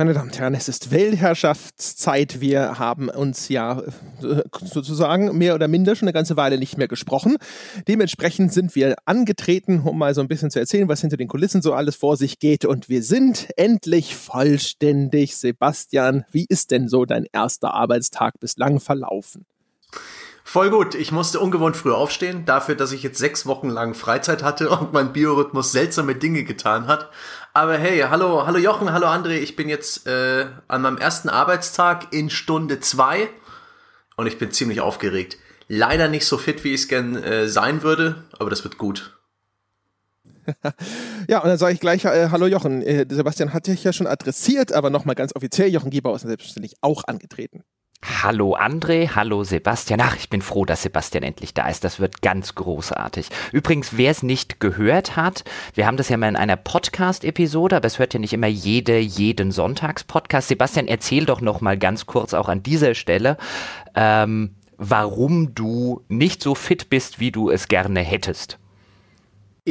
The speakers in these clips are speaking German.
Meine Damen und Herren, es ist Weltherrschaftszeit. Wir haben uns ja äh, sozusagen mehr oder minder schon eine ganze Weile nicht mehr gesprochen. Dementsprechend sind wir angetreten, um mal so ein bisschen zu erzählen, was hinter den Kulissen so alles vor sich geht. Und wir sind endlich vollständig. Sebastian, wie ist denn so dein erster Arbeitstag bislang verlaufen? Voll gut. Ich musste ungewohnt früh aufstehen, dafür, dass ich jetzt sechs Wochen lang Freizeit hatte und mein Biorhythmus seltsame Dinge getan hat. Aber hey, hallo, hallo Jochen, hallo André. Ich bin jetzt äh, an meinem ersten Arbeitstag in Stunde zwei und ich bin ziemlich aufgeregt. Leider nicht so fit, wie ich es gern äh, sein würde, aber das wird gut. ja, und dann sage ich gleich, äh, hallo Jochen. Äh, Sebastian hat dich ja schon adressiert, aber nochmal ganz offiziell, Jochen Gebauer ist selbstverständlich auch angetreten. Hallo André, hallo Sebastian. Ach, ich bin froh, dass Sebastian endlich da ist. Das wird ganz großartig. Übrigens, wer es nicht gehört hat, wir haben das ja mal in einer Podcast-Episode, aber es hört ja nicht immer jede, jeden Sonntagspodcast. Sebastian, erzähl doch noch mal ganz kurz auch an dieser Stelle, ähm, warum du nicht so fit bist, wie du es gerne hättest.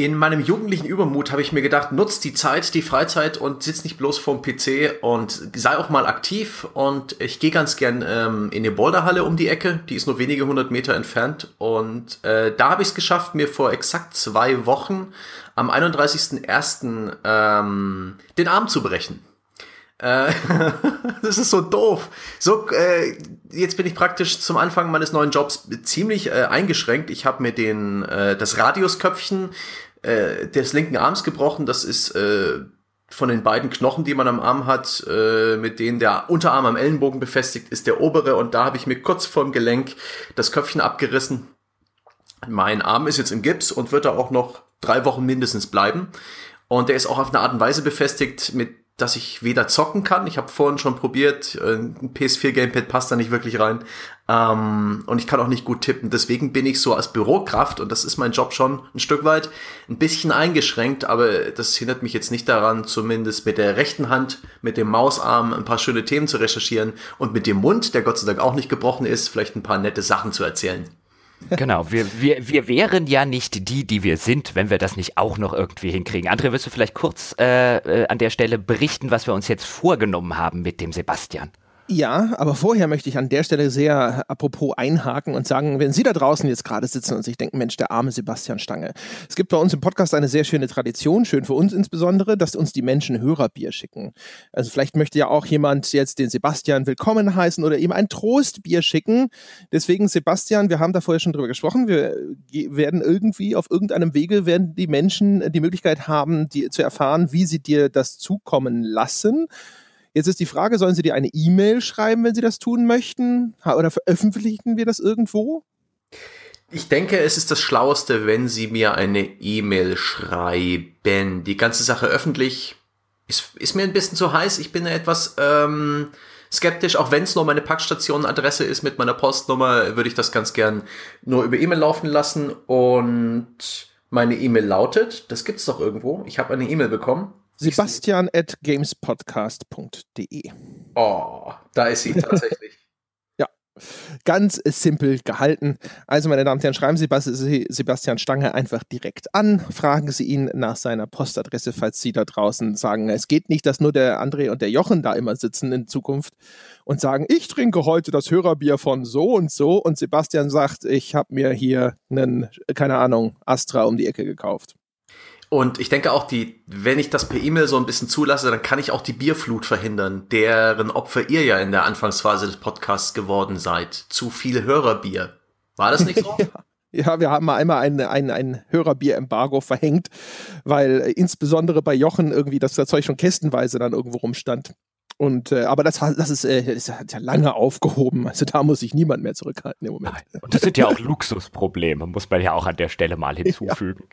In meinem jugendlichen Übermut habe ich mir gedacht, nutz die Zeit, die Freizeit und sitz nicht bloß vorm PC und sei auch mal aktiv. Und ich gehe ganz gern ähm, in die Boulderhalle um die Ecke, die ist nur wenige hundert Meter entfernt. Und äh, da habe ich es geschafft, mir vor exakt zwei Wochen am 31.01. Ähm, den Arm zu brechen. Äh, das ist so doof. So, äh, jetzt bin ich praktisch zum Anfang meines neuen Jobs ziemlich äh, eingeschränkt. Ich habe mir den äh, das Radiusköpfchen äh, des linken Arms gebrochen. Das ist äh, von den beiden Knochen, die man am Arm hat, äh, mit denen der Unterarm am Ellenbogen befestigt ist, der obere. Und da habe ich mir kurz vorm Gelenk das Köpfchen abgerissen. Mein Arm ist jetzt im Gips und wird da auch noch drei Wochen mindestens bleiben. Und der ist auch auf eine Art und Weise befestigt, mit dass ich weder zocken kann. Ich habe vorhin schon probiert, äh, ein PS4 Gamepad passt da nicht wirklich rein. Ähm, und ich kann auch nicht gut tippen. Deswegen bin ich so als Bürokraft, und das ist mein Job schon ein Stück weit, ein bisschen eingeschränkt, aber das hindert mich jetzt nicht daran, zumindest mit der rechten Hand, mit dem Mausarm ein paar schöne Themen zu recherchieren und mit dem Mund, der Gott sei Dank auch nicht gebrochen ist, vielleicht ein paar nette Sachen zu erzählen. Genau, wir, wir, wir wären ja nicht die, die wir sind, wenn wir das nicht auch noch irgendwie hinkriegen. André, wirst du vielleicht kurz äh, äh, an der Stelle berichten, was wir uns jetzt vorgenommen haben mit dem Sebastian? Ja, aber vorher möchte ich an der Stelle sehr apropos einhaken und sagen, wenn Sie da draußen jetzt gerade sitzen und sich denken, Mensch, der arme Sebastian Stange. Es gibt bei uns im Podcast eine sehr schöne Tradition, schön für uns insbesondere, dass uns die Menschen Hörerbier schicken. Also vielleicht möchte ja auch jemand jetzt den Sebastian willkommen heißen oder ihm ein Trostbier schicken. Deswegen, Sebastian, wir haben da vorher schon drüber gesprochen, wir werden irgendwie auf irgendeinem Wege werden die Menschen die Möglichkeit haben, die, zu erfahren, wie sie dir das zukommen lassen. Jetzt ist die Frage, sollen Sie dir eine E-Mail schreiben, wenn Sie das tun möchten? Oder veröffentlichen wir das irgendwo? Ich denke, es ist das Schlaueste, wenn Sie mir eine E-Mail schreiben. Die ganze Sache öffentlich ist, ist mir ein bisschen zu heiß. Ich bin etwas ähm, skeptisch, auch wenn es nur meine Packstation-Adresse ist mit meiner Postnummer, würde ich das ganz gern nur über E-Mail laufen lassen. Und meine E-Mail lautet, das gibt's doch irgendwo. Ich habe eine E-Mail bekommen. Sebastian at gamespodcast.de. Oh, da ist sie tatsächlich. ja, ganz simpel gehalten. Also, meine Damen und Herren, schreiben Sie Sebastian Stange einfach direkt an. Fragen Sie ihn nach seiner Postadresse, falls Sie da draußen sagen, es geht nicht, dass nur der André und der Jochen da immer sitzen in Zukunft und sagen, ich trinke heute das Hörerbier von so und so. Und Sebastian sagt, ich habe mir hier einen, keine Ahnung, Astra um die Ecke gekauft. Und ich denke auch, die, wenn ich das per E-Mail so ein bisschen zulasse, dann kann ich auch die Bierflut verhindern, deren Opfer ihr ja in der Anfangsphase des Podcasts geworden seid. Zu viel Hörerbier. War das nicht so? ja. Wir haben mal einmal ein, ein, ein Hörerbier-Embargo verhängt, weil äh, insbesondere bei Jochen irgendwie das Zeug schon kästenweise dann irgendwo rumstand. Und, äh, aber das, das, ist, äh, das hat ja lange aufgehoben. Also da muss sich niemand mehr zurückhalten im Moment. Nein. Und das sind ja auch Luxusprobleme, muss man ja auch an der Stelle mal hinzufügen.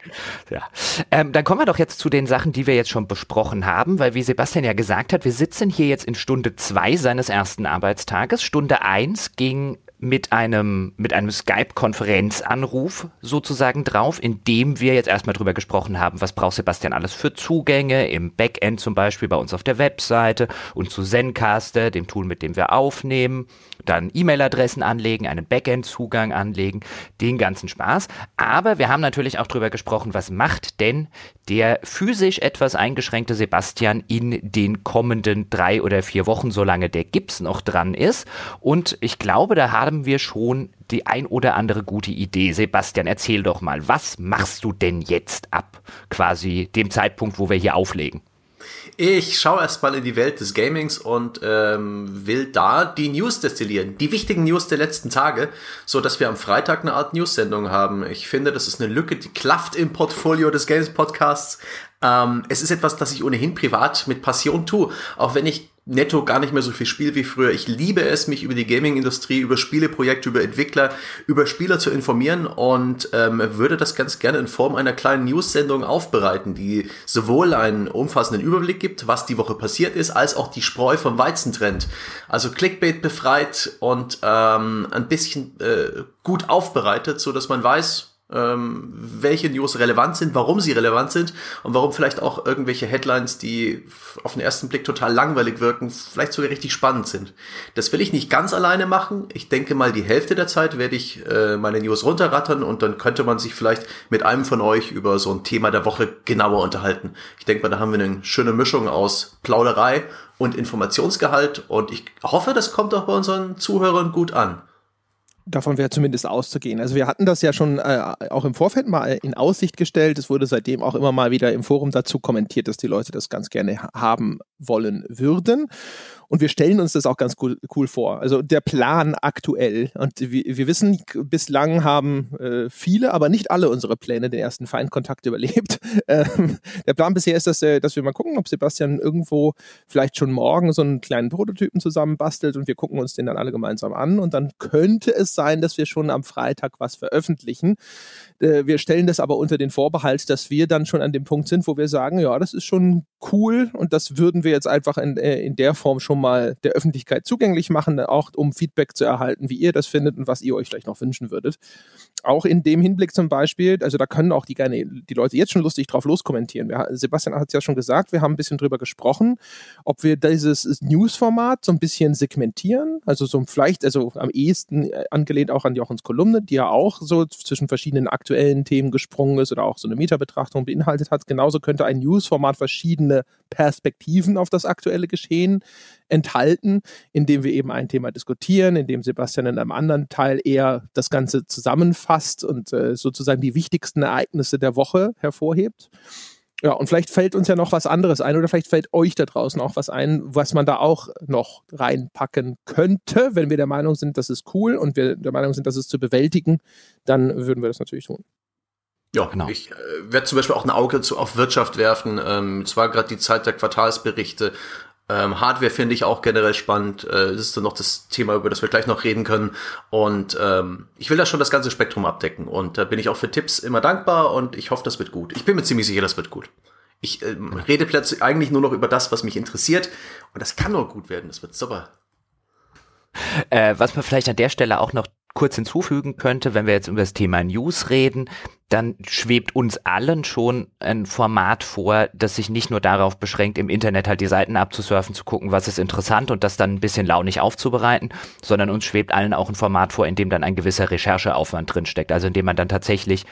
Ja. ja. Ähm, dann kommen wir doch jetzt zu den Sachen, die wir jetzt schon besprochen haben, weil wie Sebastian ja gesagt hat, wir sitzen hier jetzt in Stunde zwei seines ersten Arbeitstages. Stunde eins ging mit einem, mit einem Skype-Konferenzanruf sozusagen drauf, in dem wir jetzt erstmal drüber gesprochen haben, was braucht Sebastian alles für Zugänge, im Backend zum Beispiel bei uns auf der Webseite und zu Zencaster, dem Tool, mit dem wir aufnehmen, dann E-Mail-Adressen anlegen, einen Backend-Zugang anlegen, den ganzen Spaß. Aber wir haben natürlich auch drüber gesprochen, was macht denn der physisch etwas eingeschränkte Sebastian in den kommenden drei oder vier Wochen, solange der Gips noch dran ist. Und ich glaube, da haben wir schon die ein oder andere gute Idee. Sebastian, erzähl doch mal, was machst du denn jetzt ab quasi dem Zeitpunkt, wo wir hier auflegen? Ich schaue erstmal in die Welt des Gamings und ähm, will da die News destillieren, die wichtigen News der letzten Tage, so dass wir am Freitag eine Art News-Sendung haben. Ich finde, das ist eine Lücke, die klafft im Portfolio des Games Podcasts. Ähm, es ist etwas, das ich ohnehin privat mit Passion tue, auch wenn ich netto gar nicht mehr so viel Spiel wie früher. Ich liebe es, mich über die Gaming-Industrie, über Spieleprojekte, über Entwickler, über Spieler zu informieren und ähm, würde das ganz gerne in Form einer kleinen News-Sendung aufbereiten, die sowohl einen umfassenden Überblick gibt, was die Woche passiert ist, als auch die Spreu vom Weizen trennt. Also Clickbait befreit und ähm, ein bisschen äh, gut aufbereitet, so dass man weiß, ähm, welche News relevant sind, warum sie relevant sind und warum vielleicht auch irgendwelche Headlines, die auf den ersten Blick total langweilig wirken, vielleicht sogar richtig spannend sind. Das will ich nicht ganz alleine machen. Ich denke mal, die Hälfte der Zeit werde ich äh, meine News runterrattern und dann könnte man sich vielleicht mit einem von euch über so ein Thema der Woche genauer unterhalten. Ich denke mal, da haben wir eine schöne Mischung aus Plauderei und Informationsgehalt und ich hoffe, das kommt auch bei unseren Zuhörern gut an. Davon wäre zumindest auszugehen. Also wir hatten das ja schon äh, auch im Vorfeld mal in Aussicht gestellt. Es wurde seitdem auch immer mal wieder im Forum dazu kommentiert, dass die Leute das ganz gerne haben wollen würden. Und wir stellen uns das auch ganz cool, cool vor. Also der Plan aktuell. Und wir, wir wissen, bislang haben äh, viele, aber nicht alle unsere Pläne den ersten Feindkontakt überlebt. Ähm, der Plan bisher ist, dass, äh, dass wir mal gucken, ob Sebastian irgendwo vielleicht schon morgen so einen kleinen Prototypen zusammenbastelt und wir gucken uns den dann alle gemeinsam an. Und dann könnte es sein, dass wir schon am Freitag was veröffentlichen. Äh, wir stellen das aber unter den Vorbehalt, dass wir dann schon an dem Punkt sind, wo wir sagen, ja, das ist schon cool und das würden wir jetzt einfach in, äh, in der Form schon mal der Öffentlichkeit zugänglich machen, auch um Feedback zu erhalten, wie ihr das findet und was ihr euch vielleicht noch wünschen würdet. Auch in dem Hinblick zum Beispiel, also da können auch die gerne die Leute jetzt schon lustig drauf loskommentieren. Wir, Sebastian hat es ja schon gesagt, wir haben ein bisschen drüber gesprochen, ob wir dieses News-Format so ein bisschen segmentieren, also so vielleicht, also am ehesten äh, angelehnt auch an Jochens Kolumne, die ja auch so zwischen verschiedenen aktuellen Themen gesprungen ist oder auch so eine Metabetrachtung beinhaltet hat. Genauso könnte ein News-Format verschiedene Perspektiven auf das aktuelle Geschehen enthalten, indem wir eben ein Thema diskutieren, indem Sebastian in einem anderen Teil eher das Ganze zusammenfasst und äh, sozusagen die wichtigsten Ereignisse der Woche hervorhebt. Ja, und vielleicht fällt uns ja noch was anderes ein oder vielleicht fällt euch da draußen auch was ein, was man da auch noch reinpacken könnte. Wenn wir der Meinung sind, das ist cool und wir der Meinung sind, das ist zu bewältigen, dann würden wir das natürlich tun. Ja, genau. Ich äh, werde zum Beispiel auch ein Auge zu, auf Wirtschaft werfen. Ähm, es war gerade die Zeit der Quartalsberichte. Ähm, Hardware finde ich auch generell spannend. Äh, das ist dann noch das Thema, über das wir gleich noch reden können. Und ähm, ich will da schon das ganze Spektrum abdecken. Und da bin ich auch für Tipps immer dankbar und ich hoffe, das wird gut. Ich bin mir ziemlich sicher, das wird gut. Ich ähm, rede plötzlich eigentlich nur noch über das, was mich interessiert. Und das kann nur gut werden. Das wird super. Äh, was man vielleicht an der Stelle auch noch kurz hinzufügen könnte, wenn wir jetzt über das Thema News reden, dann schwebt uns allen schon ein Format vor, das sich nicht nur darauf beschränkt, im Internet halt die Seiten abzusurfen, zu gucken, was ist interessant und das dann ein bisschen launig aufzubereiten, sondern uns schwebt allen auch ein Format vor, in dem dann ein gewisser Rechercheaufwand drinsteckt. Also in dem man dann tatsächlich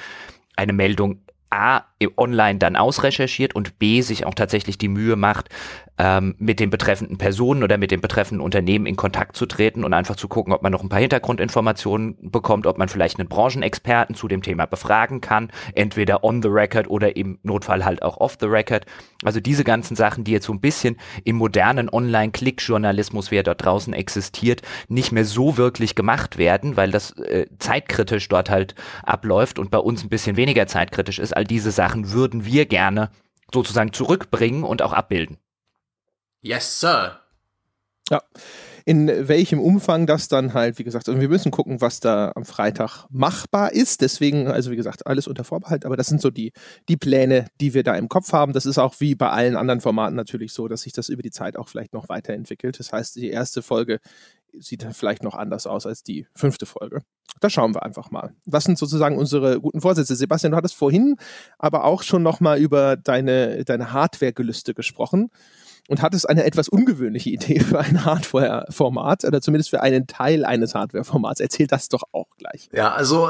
eine Meldung A online dann ausrecherchiert und B sich auch tatsächlich die Mühe macht, ähm, mit den betreffenden Personen oder mit den betreffenden Unternehmen in Kontakt zu treten und einfach zu gucken, ob man noch ein paar Hintergrundinformationen bekommt, ob man vielleicht einen Branchenexperten zu dem Thema befragen kann, entweder on the record oder im Notfall halt auch off the record. Also diese ganzen Sachen, die jetzt so ein bisschen im modernen Online-Klick-Journalismus, wie er dort draußen existiert, nicht mehr so wirklich gemacht werden, weil das äh, zeitkritisch dort halt abläuft und bei uns ein bisschen weniger zeitkritisch ist. All diese Sachen würden wir gerne sozusagen zurückbringen und auch abbilden. Yes, Sir. Ja. In welchem Umfang das dann halt, wie gesagt, also wir müssen gucken, was da am Freitag machbar ist. Deswegen, also wie gesagt, alles unter Vorbehalt, aber das sind so die, die Pläne, die wir da im Kopf haben. Das ist auch wie bei allen anderen Formaten natürlich so, dass sich das über die Zeit auch vielleicht noch weiterentwickelt. Das heißt, die erste Folge sieht vielleicht noch anders aus als die fünfte Folge. Da schauen wir einfach mal. Was sind sozusagen unsere guten Vorsätze? Sebastian, du hattest vorhin aber auch schon nochmal über deine, deine Hardware-Gelüste gesprochen und hattest eine etwas ungewöhnliche Idee für ein Hardware-Format oder zumindest für einen Teil eines Hardware-Formats. Erzähl das doch auch gleich. Ja, also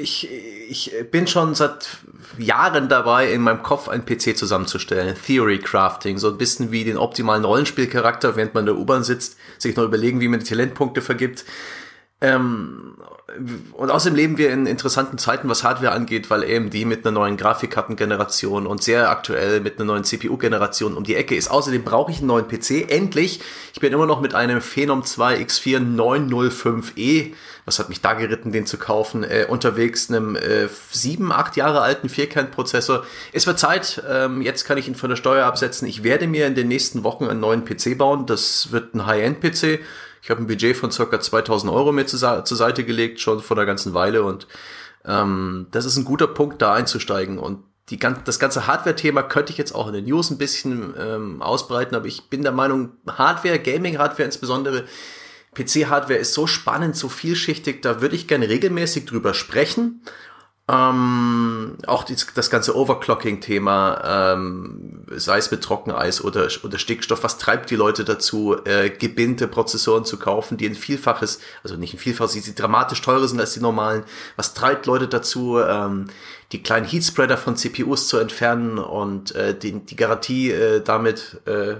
ich, ich bin schon seit Jahren dabei, in meinem Kopf einen PC zusammenzustellen. Theory Crafting, so ein bisschen wie den optimalen Rollenspielcharakter, während man in der U-Bahn sitzt, sich noch überlegen, wie man die Talentpunkte vergibt. Ähm, und außerdem leben wir in interessanten Zeiten, was Hardware angeht, weil AMD mit einer neuen Grafikkartengeneration und sehr aktuell mit einer neuen CPU-Generation um die Ecke ist. Außerdem brauche ich einen neuen PC. Endlich! Ich bin immer noch mit einem Phenom 2 X4 905E, was hat mich da geritten, den zu kaufen, äh, unterwegs, einem äh, sieben, acht Jahre alten Vierkernprozessor. Es wird Zeit, ähm, jetzt kann ich ihn von der Steuer absetzen. Ich werde mir in den nächsten Wochen einen neuen PC bauen. Das wird ein High-End-PC ich habe ein Budget von circa 2000 Euro mir zu, zur Seite gelegt, schon vor einer ganzen Weile. Und ähm, das ist ein guter Punkt, da einzusteigen. Und die, das ganze Hardware-Thema könnte ich jetzt auch in den News ein bisschen ähm, ausbreiten, aber ich bin der Meinung, Hardware, Gaming-Hardware insbesondere, PC-Hardware ist so spannend, so vielschichtig, da würde ich gerne regelmäßig drüber sprechen ähm, auch die, das ganze Overclocking-Thema, ähm, sei es mit Trockeneis oder, oder Stickstoff, was treibt die Leute dazu, äh, gebindte Prozessoren zu kaufen, die ein Vielfaches, also nicht ein Vielfaches, die dramatisch teurer sind als die normalen. Was treibt Leute dazu, ähm, die kleinen Heatspreader von CPUs zu entfernen und äh, die, die Garantie äh, damit äh,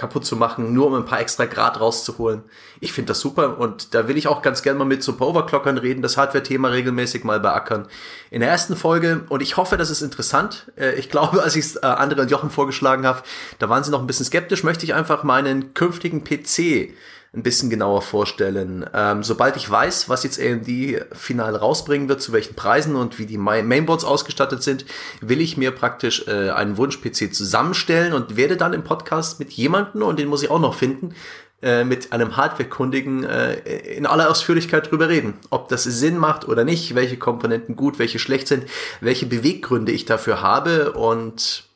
kaputt zu machen, nur um ein paar extra Grad rauszuholen. Ich finde das super und da will ich auch ganz gerne mal mit so Overclockern reden, das Hardware-Thema regelmäßig mal beackern. In der ersten Folge, und ich hoffe, das ist interessant, äh, ich glaube, als ich es äh, Andre und Jochen vorgeschlagen habe, da waren sie noch ein bisschen skeptisch, möchte ich einfach meinen künftigen PC ein bisschen genauer vorstellen. Ähm, sobald ich weiß, was jetzt AMD final rausbringen wird, zu welchen Preisen und wie die Mainboards ausgestattet sind, will ich mir praktisch äh, einen Wunsch-PC zusammenstellen und werde dann im Podcast mit jemandem, und den muss ich auch noch finden, äh, mit einem Hardware-Kundigen äh, in aller Ausführlichkeit drüber reden. Ob das Sinn macht oder nicht, welche Komponenten gut, welche schlecht sind, welche Beweggründe ich dafür habe und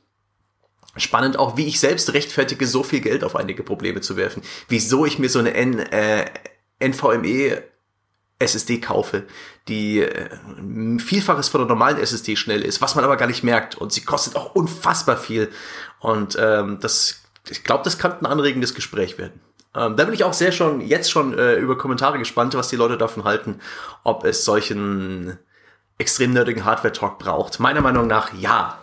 Spannend auch, wie ich selbst rechtfertige, so viel Geld auf einige Probleme zu werfen. Wieso ich mir so eine N, äh, NVMe SSD kaufe, die äh, Vielfaches von der normalen SSD schnell ist, was man aber gar nicht merkt. Und sie kostet auch unfassbar viel. Und ähm, das, ich glaube, das kann ein anregendes Gespräch werden. Ähm, da bin ich auch sehr schon, jetzt schon äh, über Kommentare gespannt, was die Leute davon halten, ob es solchen extrem nerdigen Hardware-Talk braucht. Meiner Meinung nach ja.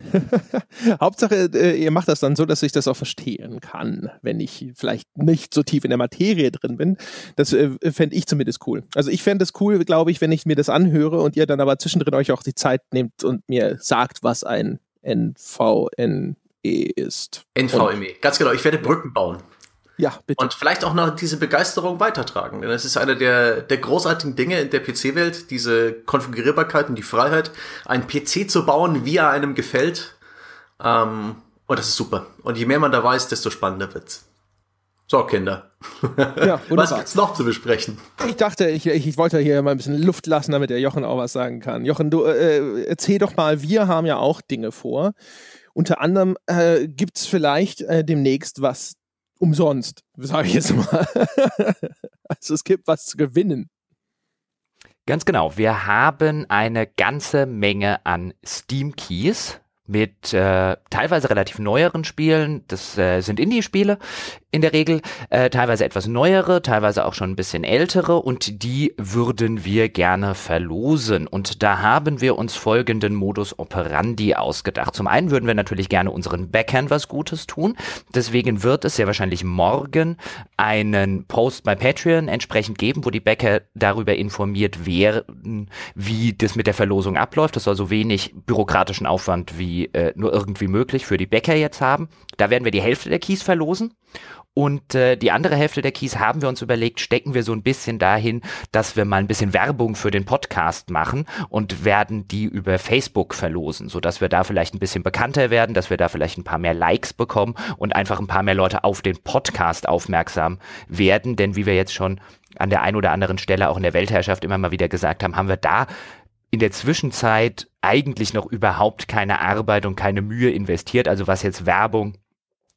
Hauptsache, äh, ihr macht das dann so, dass ich das auch verstehen kann, wenn ich vielleicht nicht so tief in der Materie drin bin. Das äh, fände ich zumindest cool. Also ich fände es cool, glaube ich, wenn ich mir das anhöre und ihr dann aber zwischendrin euch auch die Zeit nehmt und mir sagt, was ein NVNE ist. NVMe, ganz genau. Ich werde Brücken bauen. Ja, bitte. Und vielleicht auch noch diese Begeisterung weitertragen. Denn es ist einer der, der großartigen Dinge in der PC-Welt, diese Konfigurierbarkeit und die Freiheit, einen PC zu bauen, wie er einem gefällt. Ähm, und das ist super. Und je mehr man da weiß, desto spannender wird's. So, Kinder. Ja, was gibt's noch zu besprechen? Ich dachte, ich, ich, ich, wollte hier mal ein bisschen Luft lassen, damit der Jochen auch was sagen kann. Jochen, du äh, erzähl doch mal, wir haben ja auch Dinge vor. Unter anderem äh, gibt es vielleicht äh, demnächst was umsonst, sage ich jetzt mal. also es gibt was zu gewinnen. Ganz genau. Wir haben eine ganze Menge an Steam Keys mit äh, teilweise relativ neueren Spielen. Das äh, sind Indie-Spiele in der Regel, äh, teilweise etwas neuere, teilweise auch schon ein bisschen ältere und die würden wir gerne verlosen. Und da haben wir uns folgenden Modus operandi ausgedacht. Zum einen würden wir natürlich gerne unseren Backern was Gutes tun. Deswegen wird es sehr wahrscheinlich morgen einen Post bei Patreon entsprechend geben, wo die Bäcker darüber informiert werden, wie das mit der Verlosung abläuft. Das soll so wenig bürokratischen Aufwand wie äh, nur irgendwie möglich für die Bäcker jetzt haben. Da werden wir die Hälfte der Keys verlosen. Und äh, die andere Hälfte der Keys haben wir uns überlegt, stecken wir so ein bisschen dahin, dass wir mal ein bisschen Werbung für den Podcast machen und werden die über Facebook verlosen, so dass wir da vielleicht ein bisschen bekannter werden, dass wir da vielleicht ein paar mehr Likes bekommen und einfach ein paar mehr Leute auf den Podcast aufmerksam werden. Denn wie wir jetzt schon an der einen oder anderen Stelle auch in der Weltherrschaft immer mal wieder gesagt haben, haben wir da in der Zwischenzeit eigentlich noch überhaupt keine Arbeit und keine Mühe investiert. Also was jetzt Werbung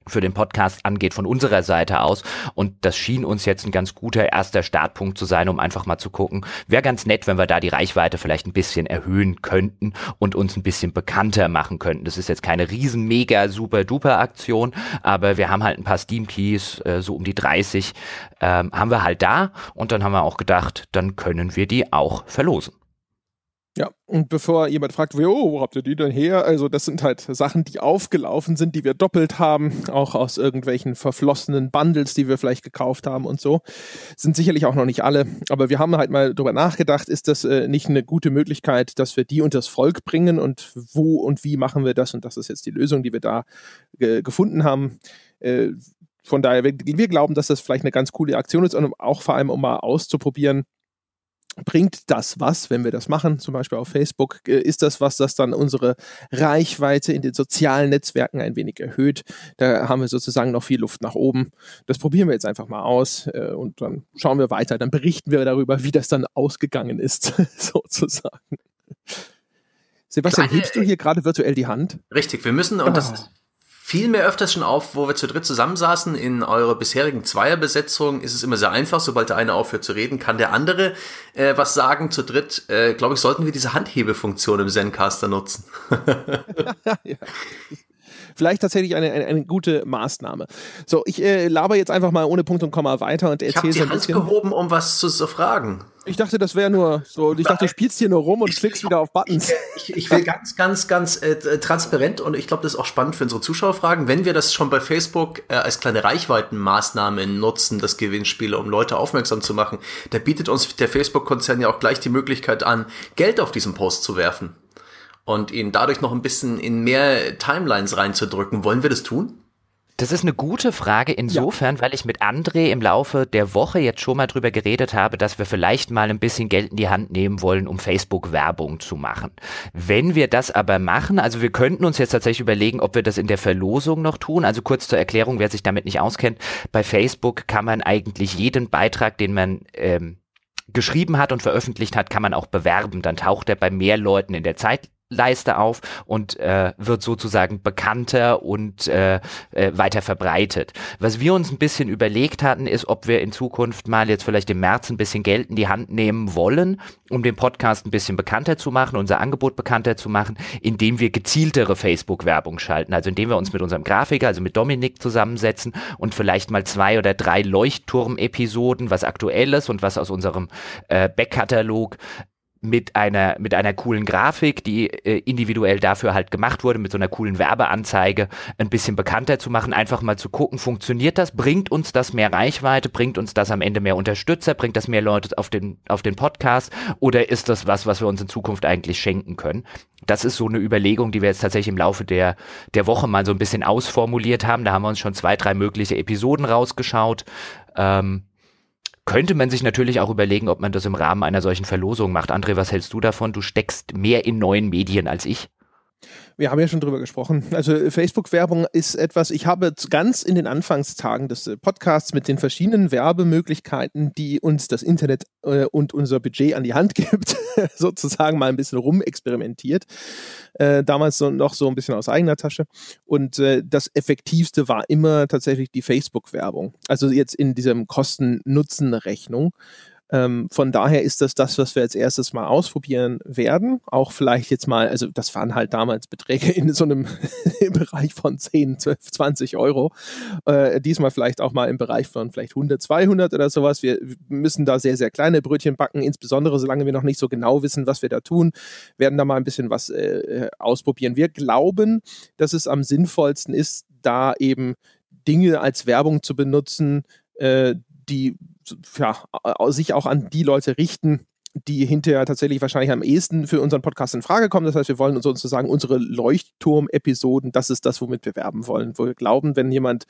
für den Podcast angeht von unserer Seite aus. Und das schien uns jetzt ein ganz guter erster Startpunkt zu sein, um einfach mal zu gucken. Wäre ganz nett, wenn wir da die Reichweite vielleicht ein bisschen erhöhen könnten und uns ein bisschen bekannter machen könnten. Das ist jetzt keine riesen, mega, super, duper Aktion, aber wir haben halt ein paar Steam Keys, äh, so um die 30, ähm, haben wir halt da. Und dann haben wir auch gedacht, dann können wir die auch verlosen. Ja, und bevor jemand fragt, wo, wo habt ihr die denn her? Also, das sind halt Sachen, die aufgelaufen sind, die wir doppelt haben, auch aus irgendwelchen verflossenen Bundles, die wir vielleicht gekauft haben und so. Sind sicherlich auch noch nicht alle, aber wir haben halt mal drüber nachgedacht, ist das äh, nicht eine gute Möglichkeit, dass wir die unters Volk bringen und wo und wie machen wir das? Und das ist jetzt die Lösung, die wir da äh, gefunden haben. Äh, von daher, wir, wir glauben, dass das vielleicht eine ganz coole Aktion ist und auch vor allem, um mal auszuprobieren, bringt das was, wenn wir das machen, zum Beispiel auf Facebook, äh, ist das was, das dann unsere Reichweite in den sozialen Netzwerken ein wenig erhöht. Da haben wir sozusagen noch viel Luft nach oben. Das probieren wir jetzt einfach mal aus äh, und dann schauen wir weiter. Dann berichten wir darüber, wie das dann ausgegangen ist, sozusagen. Sebastian, Kleine, hebst du hier gerade virtuell die Hand? Richtig, wir müssen, und das ah fiel mir öfters schon auf, wo wir zu dritt zusammensaßen. In eurer bisherigen Zweierbesetzung ist es immer sehr einfach. Sobald der eine aufhört zu reden, kann der andere äh, was sagen. Zu dritt, äh, glaube ich, sollten wir diese Handhebefunktion im Zencaster nutzen. ja vielleicht tatsächlich eine, eine, eine gute Maßnahme. So, ich äh, laber jetzt einfach mal ohne Punkt und Komma weiter und erzähle so ein bisschen. Ich habe gehoben, um was zu, zu fragen. Ich dachte, das wäre nur so. Ich dachte, du spielst hier nur rum und ich, klickst wieder auf Buttons. Ich, ich will ganz, ganz, ganz äh, transparent und ich glaube, das ist auch spannend für unsere Zuschauer fragen. Wenn wir das schon bei Facebook äh, als kleine Reichweitenmaßnahme nutzen, das Gewinnspiel, um Leute aufmerksam zu machen, da bietet uns der Facebook-Konzern ja auch gleich die Möglichkeit an, Geld auf diesen Post zu werfen und ihn dadurch noch ein bisschen in mehr Timelines reinzudrücken. Wollen wir das tun? Das ist eine gute Frage insofern, ja. weil ich mit André im Laufe der Woche jetzt schon mal drüber geredet habe, dass wir vielleicht mal ein bisschen Geld in die Hand nehmen wollen, um Facebook-Werbung zu machen. Wenn wir das aber machen, also wir könnten uns jetzt tatsächlich überlegen, ob wir das in der Verlosung noch tun. Also kurz zur Erklärung, wer sich damit nicht auskennt. Bei Facebook kann man eigentlich jeden Beitrag, den man ähm, geschrieben hat und veröffentlicht hat, kann man auch bewerben. Dann taucht er bei mehr Leuten in der Zeit Leiste auf und äh, wird sozusagen bekannter und äh, äh, weiter verbreitet. Was wir uns ein bisschen überlegt hatten, ist, ob wir in Zukunft mal jetzt vielleicht im März ein bisschen Geld in die Hand nehmen wollen, um den Podcast ein bisschen bekannter zu machen, unser Angebot bekannter zu machen, indem wir gezieltere Facebook-Werbung schalten. Also indem wir uns mit unserem Grafiker, also mit Dominik zusammensetzen und vielleicht mal zwei oder drei Leuchtturm-Episoden, was aktuelles und was aus unserem äh, Backkatalog mit einer, mit einer coolen Grafik, die äh, individuell dafür halt gemacht wurde, mit so einer coolen Werbeanzeige ein bisschen bekannter zu machen, einfach mal zu gucken, funktioniert das, bringt uns das mehr Reichweite, bringt uns das am Ende mehr Unterstützer, bringt das mehr Leute auf den, auf den Podcast oder ist das was, was wir uns in Zukunft eigentlich schenken können? Das ist so eine Überlegung, die wir jetzt tatsächlich im Laufe der, der Woche mal so ein bisschen ausformuliert haben. Da haben wir uns schon zwei, drei mögliche Episoden rausgeschaut. Ähm, könnte man sich natürlich auch überlegen, ob man das im Rahmen einer solchen Verlosung macht. André, was hältst du davon? Du steckst mehr in neuen Medien als ich. Wir haben ja schon drüber gesprochen. Also Facebook-Werbung ist etwas, ich habe ganz in den Anfangstagen des äh, Podcasts mit den verschiedenen Werbemöglichkeiten, die uns das Internet äh, und unser Budget an die Hand gibt, sozusagen mal ein bisschen rumexperimentiert. Äh, damals so, noch so ein bisschen aus eigener Tasche. Und äh, das Effektivste war immer tatsächlich die Facebook-Werbung. Also jetzt in diesem Kosten-Nutzen-Rechnung. Ähm, von daher ist das das, was wir als erstes mal ausprobieren werden. Auch vielleicht jetzt mal, also das waren halt damals Beträge in so einem im Bereich von 10, 12, 20 Euro. Äh, diesmal vielleicht auch mal im Bereich von vielleicht 100, 200 oder sowas. Wir müssen da sehr, sehr kleine Brötchen backen, insbesondere solange wir noch nicht so genau wissen, was wir da tun, werden da mal ein bisschen was äh, ausprobieren. Wir glauben, dass es am sinnvollsten ist, da eben Dinge als Werbung zu benutzen, äh, die ja, sich auch an die Leute richten, die hinterher tatsächlich wahrscheinlich am ehesten für unseren Podcast in Frage kommen. Das heißt, wir wollen uns sozusagen unsere Leuchtturm-Episoden, das ist das, womit wir werben wollen. Wo wir glauben, wenn jemand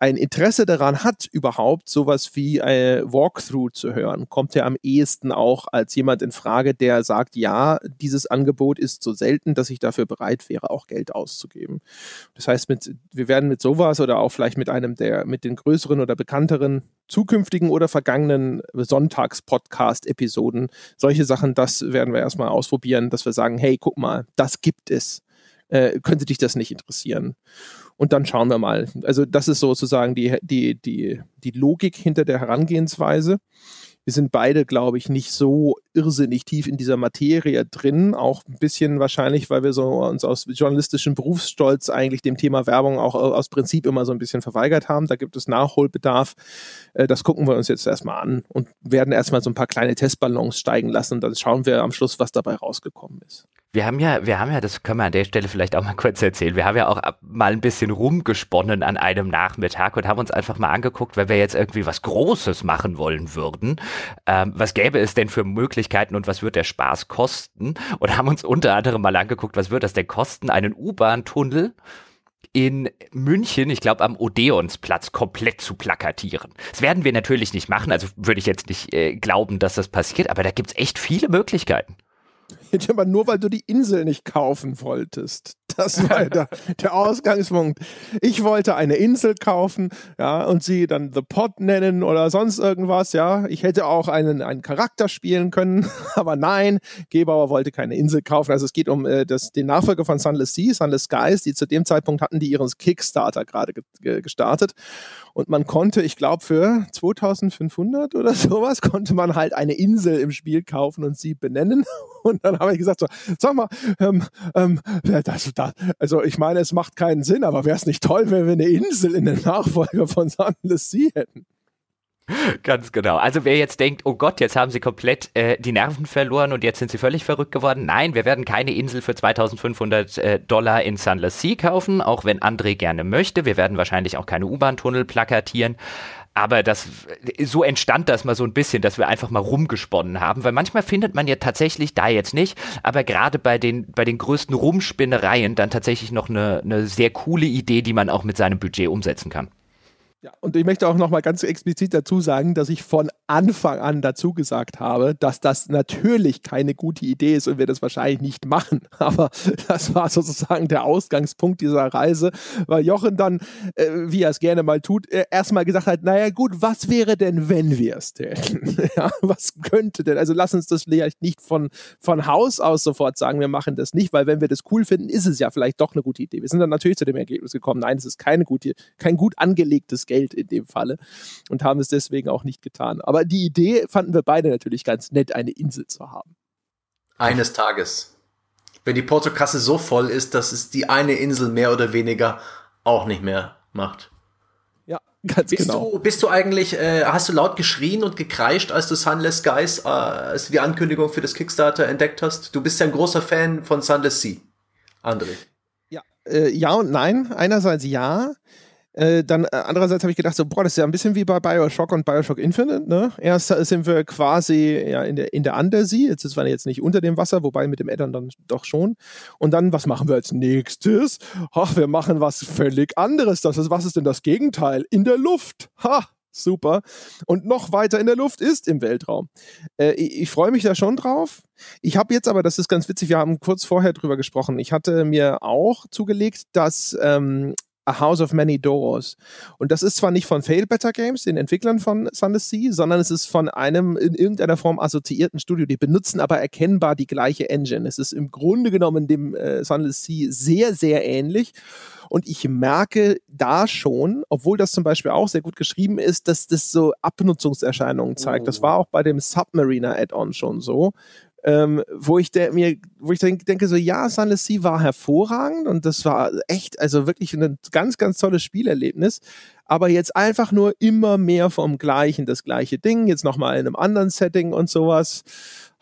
ein Interesse daran hat, überhaupt sowas wie ein Walkthrough zu hören, kommt er am ehesten auch als jemand in Frage, der sagt, ja, dieses Angebot ist so selten, dass ich dafür bereit wäre, auch Geld auszugeben. Das heißt, mit, wir werden mit sowas oder auch vielleicht mit einem der, mit den größeren oder bekannteren zukünftigen oder vergangenen Sonntags-Podcast-Episoden, solche Sachen, das werden wir erstmal ausprobieren, dass wir sagen, hey, guck mal, das gibt es Äh, könnte dich das nicht interessieren? Und dann schauen wir mal. Also das ist sozusagen die, die, die, die Logik hinter der Herangehensweise wir sind beide, glaube ich, nicht so irrsinnig tief in dieser Materie drin. Auch ein bisschen wahrscheinlich, weil wir so uns aus journalistischem Berufsstolz eigentlich dem Thema Werbung auch aus Prinzip immer so ein bisschen verweigert haben. Da gibt es Nachholbedarf. Äh, das gucken wir uns jetzt erstmal an und werden erstmal so ein paar kleine Testballons steigen lassen. Und dann schauen wir am Schluss, was dabei rausgekommen ist. Wir haben ja, wir haben ja, das können wir an der Stelle vielleicht auch mal kurz erzählen. Wir haben ja auch mal ein bisschen rumgesponnen an einem Nachmittag und haben uns einfach mal angeguckt, wenn wir jetzt irgendwie was Großes machen wollen würden, ähm, was gäbe es denn für Möglichkeiten und was wird der Spaß kosten? Und haben uns unter anderem mal angeguckt, was wird das denn kosten, einen U-Bahn-Tunnel in München, ich glaube am Odeonsplatz, komplett zu plakatieren. Das werden wir natürlich nicht machen, also würde ich jetzt nicht äh, glauben, dass das passiert, aber da gibt es echt viele Möglichkeiten. Aber nur weil du die Insel nicht kaufen wolltest. Das war der, der, Ausgangspunkt. Ich wollte eine Insel kaufen, ja, und sie dann The Pot nennen oder sonst irgendwas, ja. Ich hätte auch einen, einen Charakter spielen können, aber nein, Gebauer wollte keine Insel kaufen. Also es geht um äh, das, den Nachfolger von Sunless Sea, Sunless Skies, die zu dem Zeitpunkt hatten die ihren Kickstarter gerade ge gestartet. Und man konnte, ich glaube, für 2500 oder sowas, konnte man halt eine Insel im Spiel kaufen und sie benennen. Und dann habe ich gesagt, so, sag mal, ähm, ähm, das, das, also ich meine, es macht keinen Sinn, aber wäre es nicht toll, wenn wir eine Insel in den Nachfolger von Sunless Sea hätten? Ganz genau. Also wer jetzt denkt, oh Gott, jetzt haben sie komplett äh, die Nerven verloren und jetzt sind sie völlig verrückt geworden. Nein, wir werden keine Insel für 2500 äh, Dollar in Sunless Sea kaufen, auch wenn André gerne möchte. Wir werden wahrscheinlich auch keine U-Bahn-Tunnel plakatieren. Aber das, so entstand das mal so ein bisschen, dass wir einfach mal rumgesponnen haben, weil manchmal findet man ja tatsächlich, da jetzt nicht, aber gerade bei den, bei den größten Rumspinnereien dann tatsächlich noch eine, eine sehr coole Idee, die man auch mit seinem Budget umsetzen kann. Ja, und ich möchte auch noch mal ganz explizit dazu sagen, dass ich von Anfang an dazu gesagt habe, dass das natürlich keine gute Idee ist und wir das wahrscheinlich nicht machen. Aber das war sozusagen der Ausgangspunkt dieser Reise, weil Jochen dann, äh, wie er es gerne mal tut, äh, erstmal gesagt hat, naja gut, was wäre denn, wenn wir es täten? ja, was könnte denn? Also lass uns das vielleicht nicht von, von Haus aus sofort sagen, wir machen das nicht, weil wenn wir das cool finden, ist es ja vielleicht doch eine gute Idee. Wir sind dann natürlich zu dem Ergebnis gekommen, nein, es ist keine gute, kein gut angelegtes Geld in dem Falle und haben es deswegen auch nicht getan. Aber die Idee fanden wir beide natürlich ganz nett, eine Insel zu haben. Eines Tages. Wenn die Portokasse so voll ist, dass es die eine Insel mehr oder weniger auch nicht mehr macht. Ja, ganz bist genau. Du, bist du eigentlich, äh, hast du laut geschrien und gekreischt, als du Sunless Skies, äh, als du die Ankündigung für das Kickstarter entdeckt hast? Du bist ja ein großer Fan von Sunless Sea, André. Ja, äh, ja und nein. Einerseits ja. Äh, dann äh, andererseits habe ich gedacht, so, boah, das ist ja ein bisschen wie bei Bioshock und Bioshock Infinite. Ne? Erst sind wir quasi ja, in, der, in der Undersea, jetzt ist wir jetzt nicht unter dem Wasser, wobei mit dem Addon dann doch schon. Und dann, was machen wir als nächstes? Ach, wir machen was völlig anderes. Das ist, was ist denn das Gegenteil? In der Luft. Ha! Super. Und noch weiter in der Luft ist im Weltraum. Äh, ich, ich freue mich da schon drauf. Ich habe jetzt aber, das ist ganz witzig, wir haben kurz vorher drüber gesprochen. Ich hatte mir auch zugelegt, dass ähm, A House of Many Doors. Und das ist zwar nicht von Fail Better Games, den Entwicklern von Sunless Sea, sondern es ist von einem in irgendeiner Form assoziierten Studio. Die benutzen aber erkennbar die gleiche Engine. Es ist im Grunde genommen dem äh, Sunless Sea sehr, sehr ähnlich. Und ich merke da schon, obwohl das zum Beispiel auch sehr gut geschrieben ist, dass das so Abnutzungserscheinungen zeigt. Oh. Das war auch bei dem Submariner Add-on schon so ähm, wo ich der, mir, wo ich denk, denke so, ja, Sunless Sea war hervorragend und das war echt, also wirklich ein ganz, ganz tolles Spielerlebnis. Aber jetzt einfach nur immer mehr vom Gleichen, das gleiche Ding, jetzt nochmal in einem anderen Setting und sowas.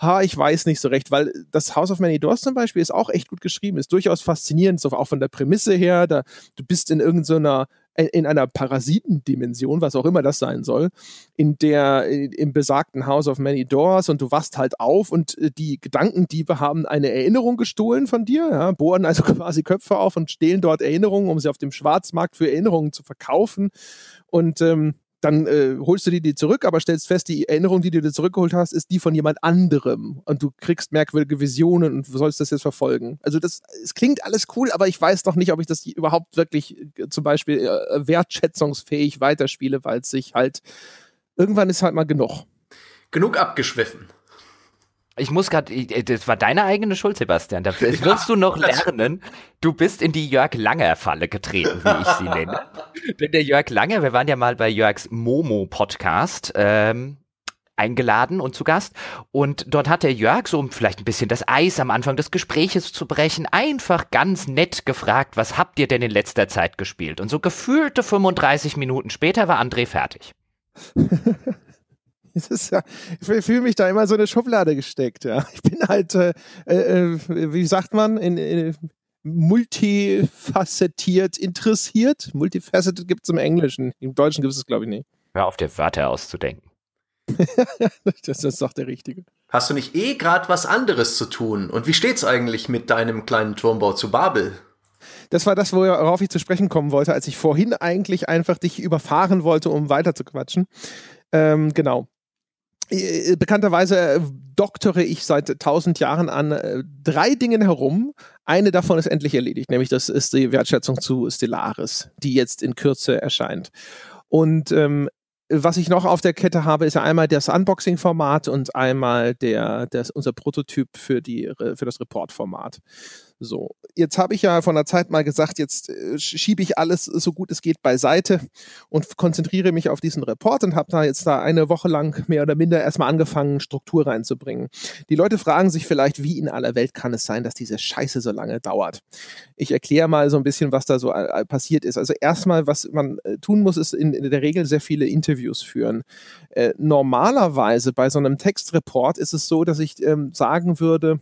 Ha, ich weiß nicht so recht, weil das House of Many Doors zum Beispiel ist auch echt gut geschrieben, ist durchaus faszinierend, so auch von der Prämisse her. Da, du bist in irgendeiner in einer Parasitendimension, was auch immer das sein soll, in der im besagten House of Many Doors und du wachst halt auf und äh, die Gedankendiebe haben eine Erinnerung gestohlen von dir, ja, bohren also quasi Köpfe auf und stehlen dort Erinnerungen, um sie auf dem Schwarzmarkt für Erinnerungen zu verkaufen. Und ähm, dann äh, holst du dir die zurück, aber stellst fest, die Erinnerung, die du dir zurückgeholt hast, ist die von jemand anderem. Und du kriegst merkwürdige Visionen und sollst das jetzt verfolgen. Also das, es klingt alles cool, aber ich weiß noch nicht, ob ich das überhaupt wirklich äh, zum Beispiel äh, wertschätzungsfähig weiterspiele, weil es sich halt, irgendwann ist halt mal genug. Genug abgeschwiffen. Ich muss gerade, das war deine eigene Schuld, Sebastian. Das wirst ja, du noch lernen. Du bist in die Jörg Langer-Falle getreten, wie ich sie nenne. Denn der Jörg Langer, wir waren ja mal bei Jörgs Momo-Podcast, ähm, eingeladen und zu Gast. Und dort hat der Jörg, so um vielleicht ein bisschen das Eis am Anfang des Gespräches zu brechen, einfach ganz nett gefragt, was habt ihr denn in letzter Zeit gespielt? Und so gefühlte 35 Minuten später war André fertig. Ja, ich fühle mich da immer so eine Schublade gesteckt. Ja. Ich bin halt, äh, äh, wie sagt man, in, in, multifacettiert interessiert. Multifaceted gibt es im Englischen. Im Deutschen gibt es es, glaube ich, nicht. Hör auf, dir Wörter auszudenken. das, ist doch der Richtige. Hast du nicht eh gerade was anderes zu tun? Und wie steht's eigentlich mit deinem kleinen Turmbau zu Babel? Das war das, worauf ich zu sprechen kommen wollte, als ich vorhin eigentlich einfach dich überfahren wollte, um weiter zu quatschen. Ähm, genau. Äh, bekannterweise äh, doktore ich seit tausend Jahren an äh, drei Dingen herum. Eine davon ist endlich erledigt, nämlich das ist die Wertschätzung zu Stellaris, die jetzt in Kürze erscheint. Und ähm, was ich noch auf der Kette habe, ist einmal das Unboxing-Format und einmal der, der, unser Prototyp für, die, für das Report-Format. So, jetzt habe ich ja von der Zeit mal gesagt, jetzt äh, schiebe ich alles so gut es geht beiseite und konzentriere mich auf diesen Report und habe da jetzt da eine Woche lang mehr oder minder erstmal angefangen, Struktur reinzubringen. Die Leute fragen sich vielleicht, wie in aller Welt kann es sein, dass diese Scheiße so lange dauert? Ich erkläre mal so ein bisschen, was da so äh, passiert ist. Also erstmal, was man äh, tun muss, ist in, in der Regel sehr viele Interviews führen. Äh, normalerweise bei so einem Textreport ist es so, dass ich ähm, sagen würde,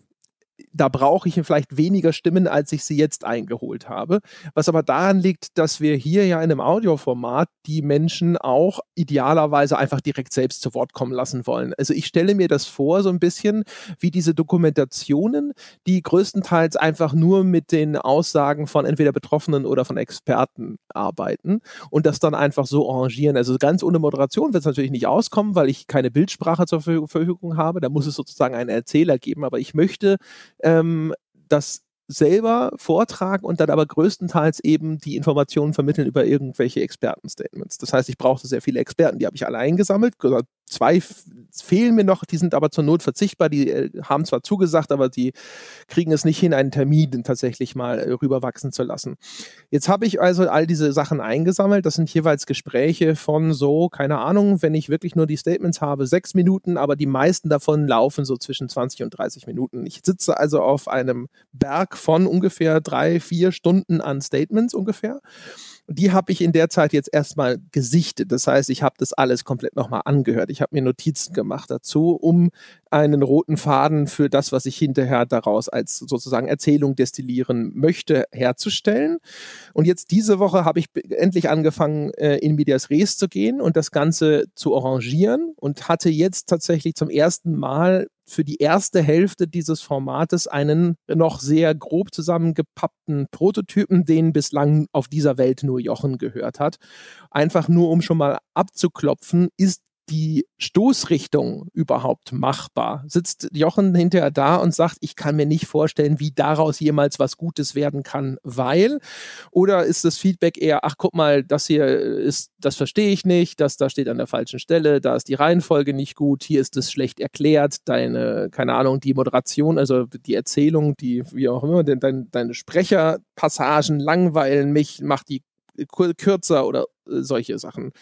da brauche ich vielleicht weniger Stimmen, als ich sie jetzt eingeholt habe. Was aber daran liegt, dass wir hier ja in einem Audioformat die Menschen auch idealerweise einfach direkt selbst zu Wort kommen lassen wollen. Also ich stelle mir das vor, so ein bisschen wie diese Dokumentationen, die größtenteils einfach nur mit den Aussagen von entweder Betroffenen oder von Experten arbeiten und das dann einfach so arrangieren. Also ganz ohne Moderation wird es natürlich nicht auskommen, weil ich keine Bildsprache zur Verfügung habe. Da muss es sozusagen einen Erzähler geben. Aber ich möchte ähm, das selber vortragen und dann aber größtenteils eben die Informationen vermitteln über irgendwelche Expertenstatements. Das heißt, ich brauchte sehr viele Experten, die habe ich alle eingesammelt, Zwei fehlen mir noch, die sind aber zur Not verzichtbar. Die äh, haben zwar zugesagt, aber die kriegen es nicht hin, einen Termin tatsächlich mal äh, rüberwachsen zu lassen. Jetzt habe ich also all diese Sachen eingesammelt. Das sind jeweils Gespräche von so, keine Ahnung, wenn ich wirklich nur die Statements habe, sechs Minuten, aber die meisten davon laufen so zwischen 20 und 30 Minuten. Ich sitze also auf einem Berg von ungefähr drei, vier Stunden an Statements ungefähr die habe ich in der Zeit jetzt erstmal gesichtet. Das heißt, ich habe das alles komplett nochmal angehört. Ich habe mir Notizen gemacht dazu, um einen roten Faden für das, was ich hinterher daraus als sozusagen Erzählung destillieren möchte, herzustellen. Und jetzt diese Woche habe ich endlich angefangen, äh, in Medias Res zu gehen und das Ganze zu arrangieren und hatte jetzt tatsächlich zum ersten Mal für die erste Hälfte dieses Formates einen noch sehr grob zusammengepappten Prototypen, den bislang auf dieser Welt nur Jochen gehört hat. Einfach nur, um schon mal abzuklopfen, ist die Stoßrichtung überhaupt machbar? Sitzt Jochen hinterher da und sagt, ich kann mir nicht vorstellen, wie daraus jemals was Gutes werden kann, weil? Oder ist das Feedback eher, ach guck mal, das hier ist, das verstehe ich nicht, das da steht an der falschen Stelle, da ist die Reihenfolge nicht gut, hier ist es schlecht erklärt, deine, keine Ahnung, die Moderation, also die Erzählung, die, wie auch immer, deine, deine Sprecherpassagen langweilen mich, mach die kürzer oder äh, solche Sachen.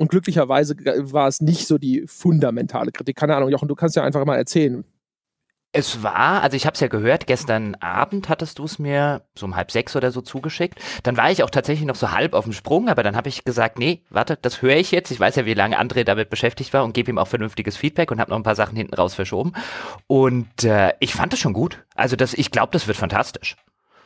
Und glücklicherweise war es nicht so die fundamentale Kritik. Keine Ahnung, Jochen, du kannst ja einfach mal erzählen. Es war, also ich habe es ja gehört, gestern Abend hattest du es mir so um halb sechs oder so zugeschickt. Dann war ich auch tatsächlich noch so halb auf dem Sprung, aber dann habe ich gesagt, nee, warte, das höre ich jetzt. Ich weiß ja, wie lange André damit beschäftigt war und gebe ihm auch vernünftiges Feedback und habe noch ein paar Sachen hinten raus verschoben. Und äh, ich fand es schon gut. Also das, ich glaube, das wird fantastisch.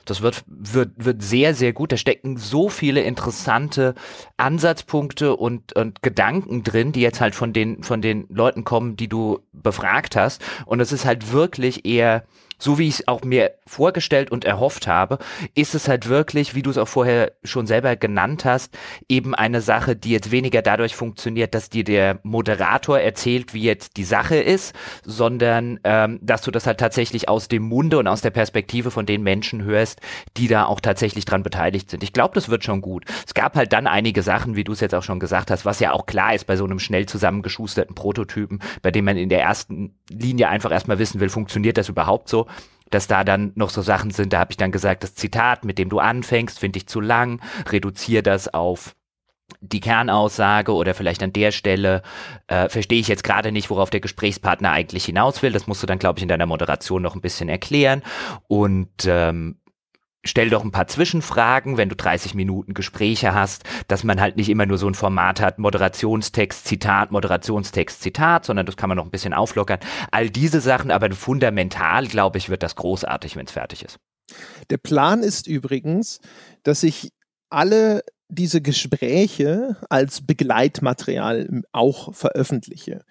Das wird, wird, wird sehr, sehr gut. Da stecken so viele interessante Ansatzpunkte und, und Gedanken drin, die jetzt halt von den, von den Leuten kommen, die du befragt hast. Und es ist halt wirklich eher so wie ich es auch mir vorgestellt und erhofft habe, ist es halt wirklich, wie du es auch vorher schon selber genannt hast, eben eine Sache, die jetzt weniger dadurch funktioniert, dass dir der Moderator erzählt, wie jetzt die Sache ist, sondern ähm, dass du das halt tatsächlich aus dem Munde und aus der Perspektive von den Menschen hörst, die da auch tatsächlich dran beteiligt sind. Ich glaube, das wird schon gut. Es gab halt dann einige Sachen, wie du es jetzt auch schon gesagt hast, was ja auch klar ist bei so einem schnell zusammengeschusterten Prototypen, bei dem man in der ersten Linie einfach erstmal wissen will, funktioniert das überhaupt so? Dass da dann noch so Sachen sind, da habe ich dann gesagt, das Zitat, mit dem du anfängst, finde ich zu lang, reduziere das auf die Kernaussage oder vielleicht an der Stelle äh, verstehe ich jetzt gerade nicht, worauf der Gesprächspartner eigentlich hinaus will. Das musst du dann, glaube ich, in deiner Moderation noch ein bisschen erklären. Und ähm, stell doch ein paar Zwischenfragen, wenn du 30 Minuten Gespräche hast, dass man halt nicht immer nur so ein Format hat, Moderationstext, Zitat, Moderationstext, Zitat, sondern das kann man noch ein bisschen auflockern. All diese Sachen, aber fundamental, glaube ich, wird das großartig, wenn es fertig ist. Der Plan ist übrigens, dass ich alle diese Gespräche als Begleitmaterial auch veröffentliche.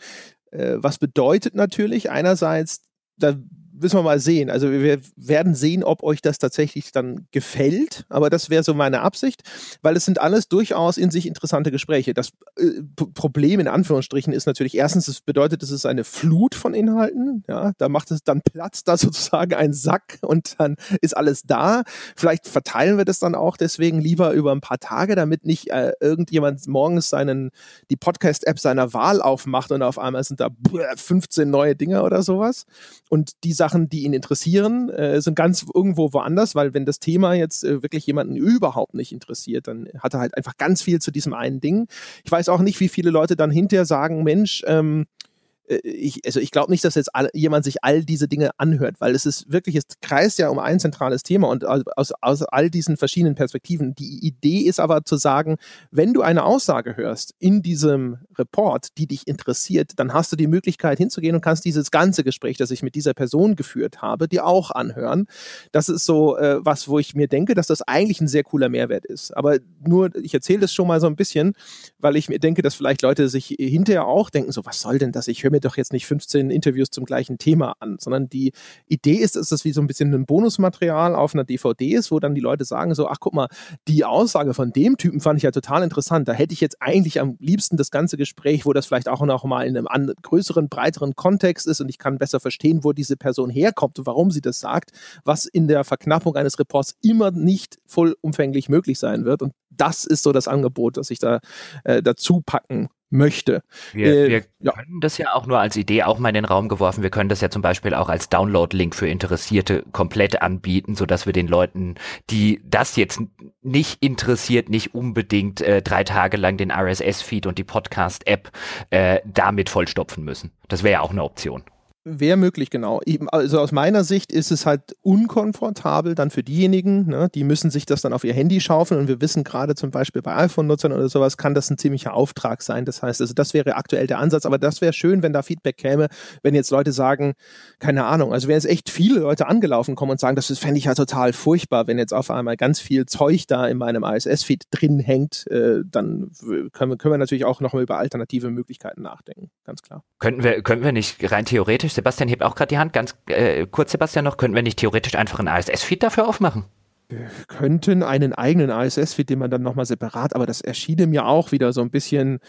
Äh, was bedeutet natürlich einerseits, da müssen wir mal sehen. Also wir werden sehen, ob euch das tatsächlich dann gefällt. Aber das wäre so meine Absicht, weil es sind alles durchaus in sich interessante Gespräche. Das äh, Problem in Anführungsstrichen ist natürlich erstens, es bedeutet, es ist eine Flut von Inhalten. Ja, da macht es dann Platz, da sozusagen ein Sack und dann ist alles da. Vielleicht verteilen wir das dann auch deswegen lieber über ein paar Tage, damit nicht äh, irgendjemand morgens seinen die Podcast-App seiner Wahl aufmacht und auf einmal sind da 15 neue Dinge oder sowas. Und die Sachen, die ihn interessieren, äh, sind ganz irgendwo woanders, weil wenn das Thema jetzt äh, wirklich jemanden überhaupt nicht interessiert, dann hat er halt einfach ganz viel zu diesem einen Ding. Ich weiß auch nicht, wie viele Leute dann hinterher sagen, Mensch, ähm, äh, ich, also ich glaube nicht, dass jetzt all, jemand sich all diese Dinge anhört, weil es ist wirklich, es kreist ja um ein zentrales Thema und aus, aus all diesen verschiedenen Perspektiven. Die Idee ist aber zu sagen, wenn du eine Aussage hörst in diesem Report, die dich interessiert, dann hast du die Möglichkeit hinzugehen und kannst dieses ganze Gespräch, das ich mit dieser Person geführt habe, dir auch anhören. Das ist so äh, was, wo ich mir denke, dass das eigentlich ein sehr cooler Mehrwert ist. Aber nur, ich erzähle das schon mal so ein bisschen, weil ich mir denke, dass vielleicht Leute sich hinterher auch denken, so was soll denn das? Ich höre mir doch jetzt nicht 15 Interviews zum gleichen Thema an, sondern die Idee ist, dass das wie so ein bisschen ein Bonusmaterial auf einer DVD ist, wo dann die Leute sagen so, ach guck mal, die Aussage von dem Typen fand ich ja total interessant. Da hätte ich jetzt eigentlich am liebsten das ganze Gespräch, wo das vielleicht auch noch mal in einem größeren, breiteren Kontext ist und ich kann besser verstehen, wo diese Person herkommt und warum sie das sagt, was in der Verknappung eines Reports immer nicht vollumfänglich möglich sein wird. Und das ist so das Angebot, das ich da äh, dazu packen möchte. Wir, äh, wir ja. können das ja auch nur als Idee auch mal in den Raum geworfen. Wir können das ja zum Beispiel auch als Download-Link für Interessierte komplett anbieten, sodass wir den Leuten, die das jetzt nicht interessiert, nicht unbedingt äh, drei Tage lang den RSS-Feed und die Podcast-App äh, damit vollstopfen müssen. Das wäre ja auch eine Option. Wäre möglich, genau. Also aus meiner Sicht ist es halt unkomfortabel dann für diejenigen, ne, die müssen sich das dann auf ihr Handy schaufeln und wir wissen gerade zum Beispiel bei iPhone-Nutzern oder sowas kann das ein ziemlicher Auftrag sein. Das heißt, also das wäre aktuell der Ansatz, aber das wäre schön, wenn da Feedback käme, wenn jetzt Leute sagen, keine Ahnung, also wenn jetzt echt viele Leute angelaufen kommen und sagen, das fände ich ja total furchtbar, wenn jetzt auf einmal ganz viel Zeug da in meinem ISS-Feed drin hängt, äh, dann können wir, können wir natürlich auch nochmal über alternative Möglichkeiten nachdenken, ganz klar. Könnten wir, könnten wir nicht rein theoretisch Sebastian hebt auch gerade die Hand. Ganz äh, kurz, Sebastian, noch. Könnten wir nicht theoretisch einfach einen ASS-Feed dafür aufmachen? Wir könnten einen eigenen ASS-Feed, den man dann nochmal separat, aber das erschien mir auch wieder so ein bisschen,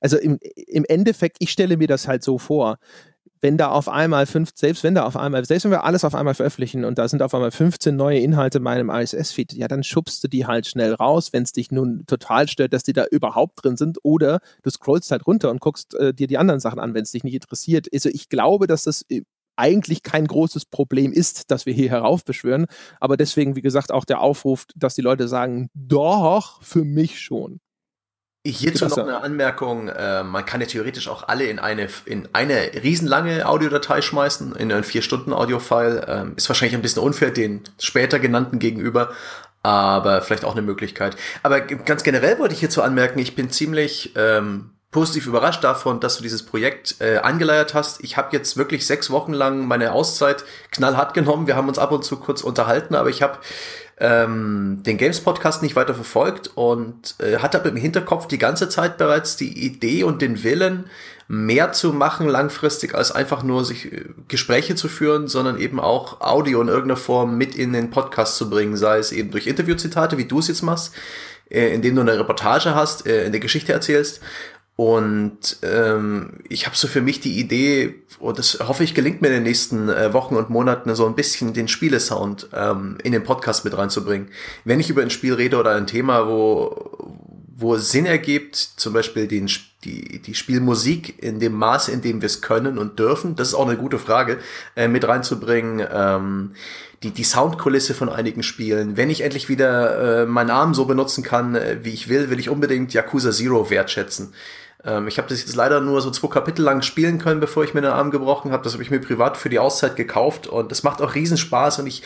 also im, im Endeffekt, ich stelle mir das halt so vor, wenn da auf einmal fünf, selbst wenn da auf einmal, selbst wenn wir alles auf einmal veröffentlichen und da sind auf einmal 15 neue Inhalte in meinem ISS-Feed, ja, dann schubst du die halt schnell raus, wenn es dich nun total stört, dass die da überhaupt drin sind, oder du scrollst halt runter und guckst äh, dir die anderen Sachen an, wenn es dich nicht interessiert. Also ich glaube, dass das äh, eigentlich kein großes Problem ist, dass wir hier heraufbeschwören. Aber deswegen, wie gesagt, auch der Aufruf, dass die Leute sagen, doch, für mich schon. Hierzu noch eine Anmerkung. Äh, man kann ja theoretisch auch alle in eine, in eine riesenlange Audiodatei schmeißen, in einen vier Stunden Audio-File. Ähm, ist wahrscheinlich ein bisschen unfair den später genannten gegenüber, aber vielleicht auch eine Möglichkeit. Aber ganz generell wollte ich hierzu anmerken, ich bin ziemlich ähm, positiv überrascht davon, dass du dieses Projekt äh, angeleiert hast. Ich habe jetzt wirklich sechs Wochen lang meine Auszeit knallhart genommen. Wir haben uns ab und zu kurz unterhalten, aber ich habe ähm, den Games Podcast nicht weiter verfolgt und äh, hatte aber im Hinterkopf die ganze Zeit bereits die Idee und den Willen, mehr zu machen langfristig, als einfach nur sich äh, Gespräche zu führen, sondern eben auch Audio in irgendeiner Form mit in den Podcast zu bringen, sei es eben durch Interviewzitate, wie du es jetzt machst, äh, indem du eine Reportage hast, äh, in der Geschichte erzählst. Und ähm, ich habe so für mich die Idee, und das hoffe ich gelingt mir in den nächsten äh, Wochen und Monaten, so ein bisschen den Spielesound ähm, in den Podcast mit reinzubringen. Wenn ich über ein Spiel rede oder ein Thema, wo, wo es Sinn ergibt, zum Beispiel den, die, die Spielmusik in dem Maße, in dem wir es können und dürfen, das ist auch eine gute Frage, äh, mit reinzubringen. Ähm, die, die Soundkulisse von einigen Spielen. Wenn ich endlich wieder äh, meinen Arm so benutzen kann, äh, wie ich will, will ich unbedingt Yakuza Zero wertschätzen. Ähm, ich habe das jetzt leider nur so zwei Kapitel lang spielen können, bevor ich mir den Arm gebrochen habe. Das habe ich mir privat für die Auszeit gekauft und es macht auch Riesenspaß und ich,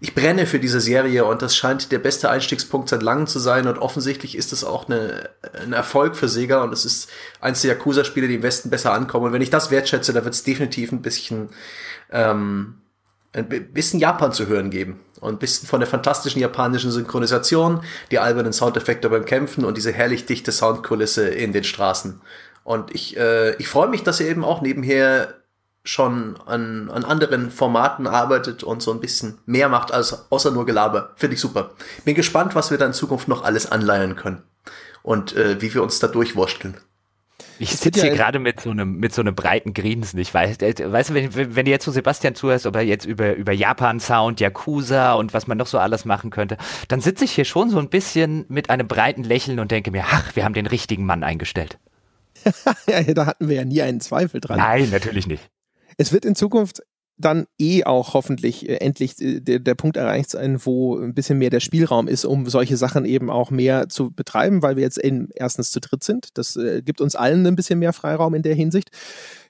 ich brenne für diese Serie und das scheint der beste Einstiegspunkt seit langem zu sein und offensichtlich ist es auch eine, ein Erfolg für Sega und es ist eins der Yakuza-Spiele, die im Westen besser ankommen. Und wenn ich das wertschätze, dann wird es definitiv ein bisschen ähm, ein bisschen Japan zu hören geben. Und ein bisschen von der fantastischen japanischen Synchronisation, die albernen Soundeffekte beim Kämpfen und diese herrlich dichte Soundkulisse in den Straßen. Und ich, äh, ich freue mich, dass ihr eben auch nebenher schon an, an anderen Formaten arbeitet und so ein bisschen mehr macht als außer nur Gelaber. Finde ich super. Bin gespannt, was wir da in Zukunft noch alles anleihen können und äh, wie wir uns da durchwurschteln. Ich sitze hier gerade mit so einem mit so einem breiten Grinsen. Ich weiß, äh, weißt du, wenn, wenn du jetzt so Sebastian zuhörst, ob er jetzt über über Japan Sound, Yakuza und was man noch so alles machen könnte, dann sitze ich hier schon so ein bisschen mit einem breiten Lächeln und denke mir, ach, wir haben den richtigen Mann eingestellt. ja, da hatten wir ja nie einen Zweifel dran. Nein, natürlich nicht. Es wird in Zukunft dann eh auch hoffentlich äh, endlich äh, der, der Punkt erreicht sein, wo ein bisschen mehr der Spielraum ist, um solche Sachen eben auch mehr zu betreiben, weil wir jetzt eben erstens zu dritt sind. Das äh, gibt uns allen ein bisschen mehr Freiraum in der Hinsicht.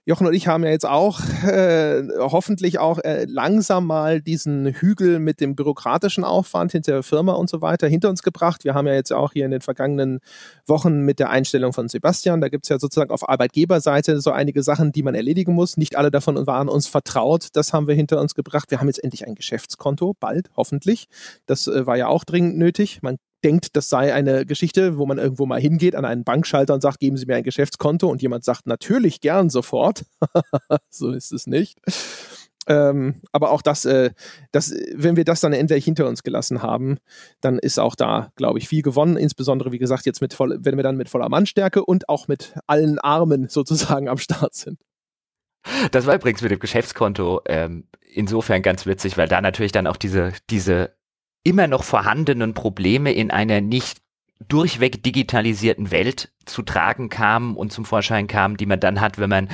Jochen und ich haben ja jetzt auch äh, hoffentlich auch äh, langsam mal diesen Hügel mit dem bürokratischen Aufwand hinter der Firma und so weiter hinter uns gebracht. Wir haben ja jetzt auch hier in den vergangenen Wochen mit der Einstellung von Sebastian, da gibt es ja sozusagen auf Arbeitgeberseite so einige Sachen, die man erledigen muss. Nicht alle davon waren uns vertraut. Das haben wir hinter uns gebracht. Wir haben jetzt endlich ein Geschäftskonto, bald, hoffentlich. Das äh, war ja auch dringend nötig. Man denkt, das sei eine Geschichte, wo man irgendwo mal hingeht an einen Bankschalter und sagt, geben Sie mir ein Geschäftskonto und jemand sagt, natürlich gern sofort. so ist es nicht. Ähm, aber auch das, äh, das, wenn wir das dann endlich hinter uns gelassen haben, dann ist auch da, glaube ich, viel gewonnen. Insbesondere, wie gesagt, jetzt mit voll, wenn wir dann mit voller Mannstärke und auch mit allen Armen sozusagen am Start sind. Das war übrigens mit dem Geschäftskonto ähm, insofern ganz witzig, weil da natürlich dann auch diese, diese immer noch vorhandenen Probleme in einer nicht durchweg digitalisierten Welt zu tragen kamen und zum Vorschein kamen, die man dann hat, wenn man,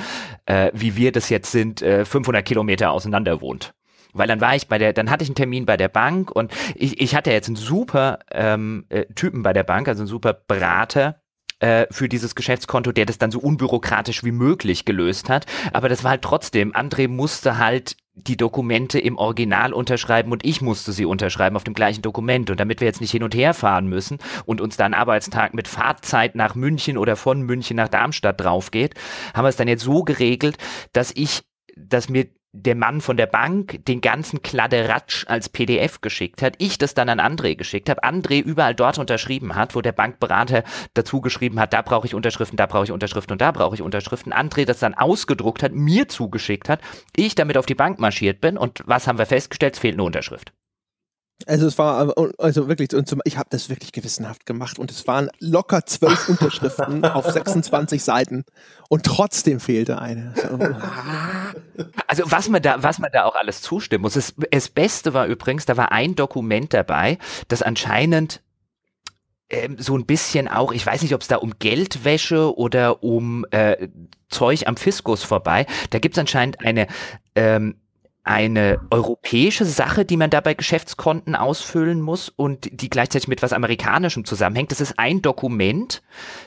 äh, wie wir das jetzt sind, äh, 500 Kilometer auseinander wohnt. Weil dann war ich bei der, dann hatte ich einen Termin bei der Bank und ich, ich hatte jetzt einen super ähm, äh, Typen bei der Bank, also einen super Berater, äh, für dieses Geschäftskonto, der das dann so unbürokratisch wie möglich gelöst hat. Aber das war halt trotzdem, André musste halt die Dokumente im Original unterschreiben und ich musste sie unterschreiben auf dem gleichen Dokument. Und damit wir jetzt nicht hin und her fahren müssen und uns dann Arbeitstag mit Fahrzeit nach München oder von München nach Darmstadt drauf geht, haben wir es dann jetzt so geregelt, dass ich, dass mir der Mann von der Bank den ganzen Kladeratsch als PDF geschickt hat, ich das dann an André geschickt habe, André überall dort unterschrieben hat, wo der Bankberater dazu geschrieben hat, da brauche ich Unterschriften, da brauche ich Unterschriften und da brauche ich Unterschriften, André das dann ausgedruckt hat, mir zugeschickt hat, ich damit auf die Bank marschiert bin und was haben wir festgestellt? Es fehlt eine Unterschrift. Also es war also wirklich, ich habe das wirklich gewissenhaft gemacht und es waren locker zwölf Unterschriften auf 26 Seiten und trotzdem fehlte eine. Also was man da, was man da auch alles zustimmen muss. Das, das Beste war übrigens, da war ein Dokument dabei, das anscheinend ähm, so ein bisschen auch, ich weiß nicht, ob es da um Geldwäsche oder um äh, Zeug am Fiskus vorbei. Da gibt es anscheinend eine ähm, eine europäische Sache, die man da bei Geschäftskonten ausfüllen muss und die gleichzeitig mit was Amerikanischem zusammenhängt. Das ist ein Dokument.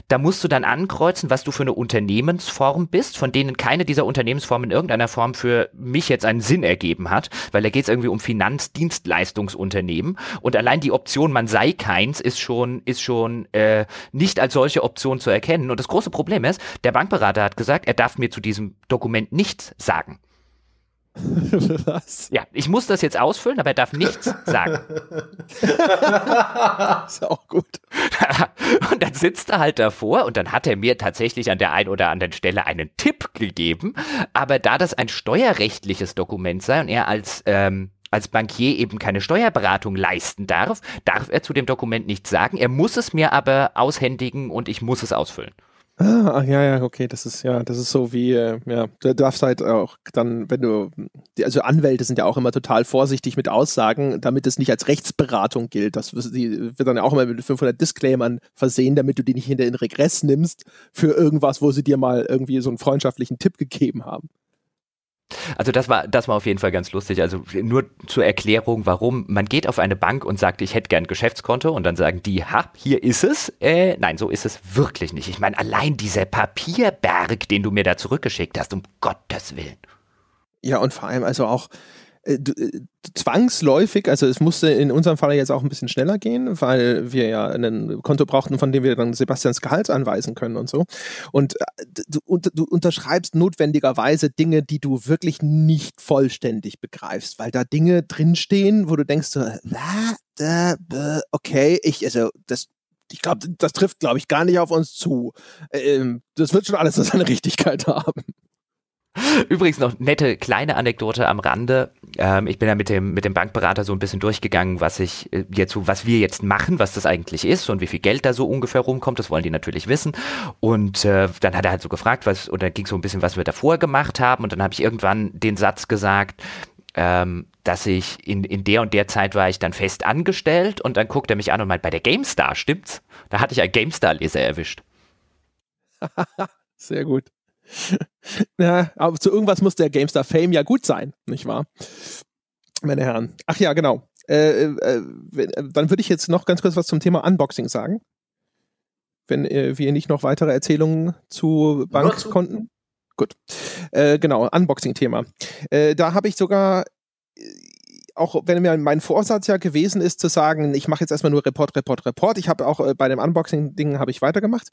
Da musst du dann ankreuzen, was du für eine Unternehmensform bist, von denen keine dieser Unternehmensformen in irgendeiner Form für mich jetzt einen Sinn ergeben hat, weil da geht es irgendwie um Finanzdienstleistungsunternehmen und allein die Option, man sei keins, ist schon, ist schon äh, nicht als solche Option zu erkennen. Und das große Problem ist, der Bankberater hat gesagt, er darf mir zu diesem Dokument nichts sagen. Was? Ja, ich muss das jetzt ausfüllen, aber er darf nichts sagen. ist auch gut. und dann sitzt er halt davor und dann hat er mir tatsächlich an der einen oder anderen Stelle einen Tipp gegeben. Aber da das ein steuerrechtliches Dokument sei und er als ähm, als Bankier eben keine Steuerberatung leisten darf, darf er zu dem Dokument nichts sagen. Er muss es mir aber aushändigen und ich muss es ausfüllen. Ah, ja, ja, okay, das ist ja, das ist so wie, äh, ja, du darfst halt auch dann, wenn du, also Anwälte sind ja auch immer total vorsichtig mit Aussagen, damit es nicht als Rechtsberatung gilt. Das wird dann ja auch immer mit 500 Disclaimern versehen, damit du die nicht hinter den Regress nimmst für irgendwas, wo sie dir mal irgendwie so einen freundschaftlichen Tipp gegeben haben. Also das war, das war auf jeden Fall ganz lustig. Also nur zur Erklärung, warum. Man geht auf eine Bank und sagt, ich hätte gern Geschäftskonto und dann sagen die, ha, hier ist es. Äh, nein, so ist es wirklich nicht. Ich meine, allein dieser Papierberg, den du mir da zurückgeschickt hast, um Gottes Willen. Ja, und vor allem also auch, äh, äh, zwangsläufig, also es musste in unserem Fall jetzt auch ein bisschen schneller gehen, weil wir ja ein Konto brauchten, von dem wir dann Sebastians Gehalt anweisen können und so. Und äh, du, du unterschreibst notwendigerweise Dinge, die du wirklich nicht vollständig begreifst, weil da Dinge drinstehen, wo du denkst so, okay, ich, also das ich glaube, das trifft, glaube ich, gar nicht auf uns zu. Ähm, das wird schon alles seine Richtigkeit haben. Übrigens noch nette kleine Anekdote am Rande. Ähm, ich bin ja mit dem, mit dem Bankberater so ein bisschen durchgegangen, was ich äh, jetzt, was wir jetzt machen, was das eigentlich ist und wie viel Geld da so ungefähr rumkommt. Das wollen die natürlich wissen. Und äh, dann hat er halt so gefragt, was, oder ging so ein bisschen, was wir davor gemacht haben. Und dann habe ich irgendwann den Satz gesagt, ähm, dass ich in, in der und der Zeit war ich dann fest angestellt und dann guckt er mich an und meint, bei der GameStar stimmt's? Da hatte ich einen GameStar-Leser erwischt. Sehr gut. ja, aber zu irgendwas muss der GameStar Fame ja gut sein, nicht wahr? Meine Herren. Ach ja, genau. Äh, äh, dann würde ich jetzt noch ganz kurz was zum Thema Unboxing sagen. Wenn äh, wir nicht noch weitere Erzählungen zu Bankkonten. Gut. Äh, genau, Unboxing-Thema. Äh, da habe ich sogar äh, auch wenn mir mein Vorsatz ja gewesen ist, zu sagen, ich mache jetzt erstmal nur Report, Report, Report. Ich habe auch äh, bei dem Unboxing-Ding habe ich weitergemacht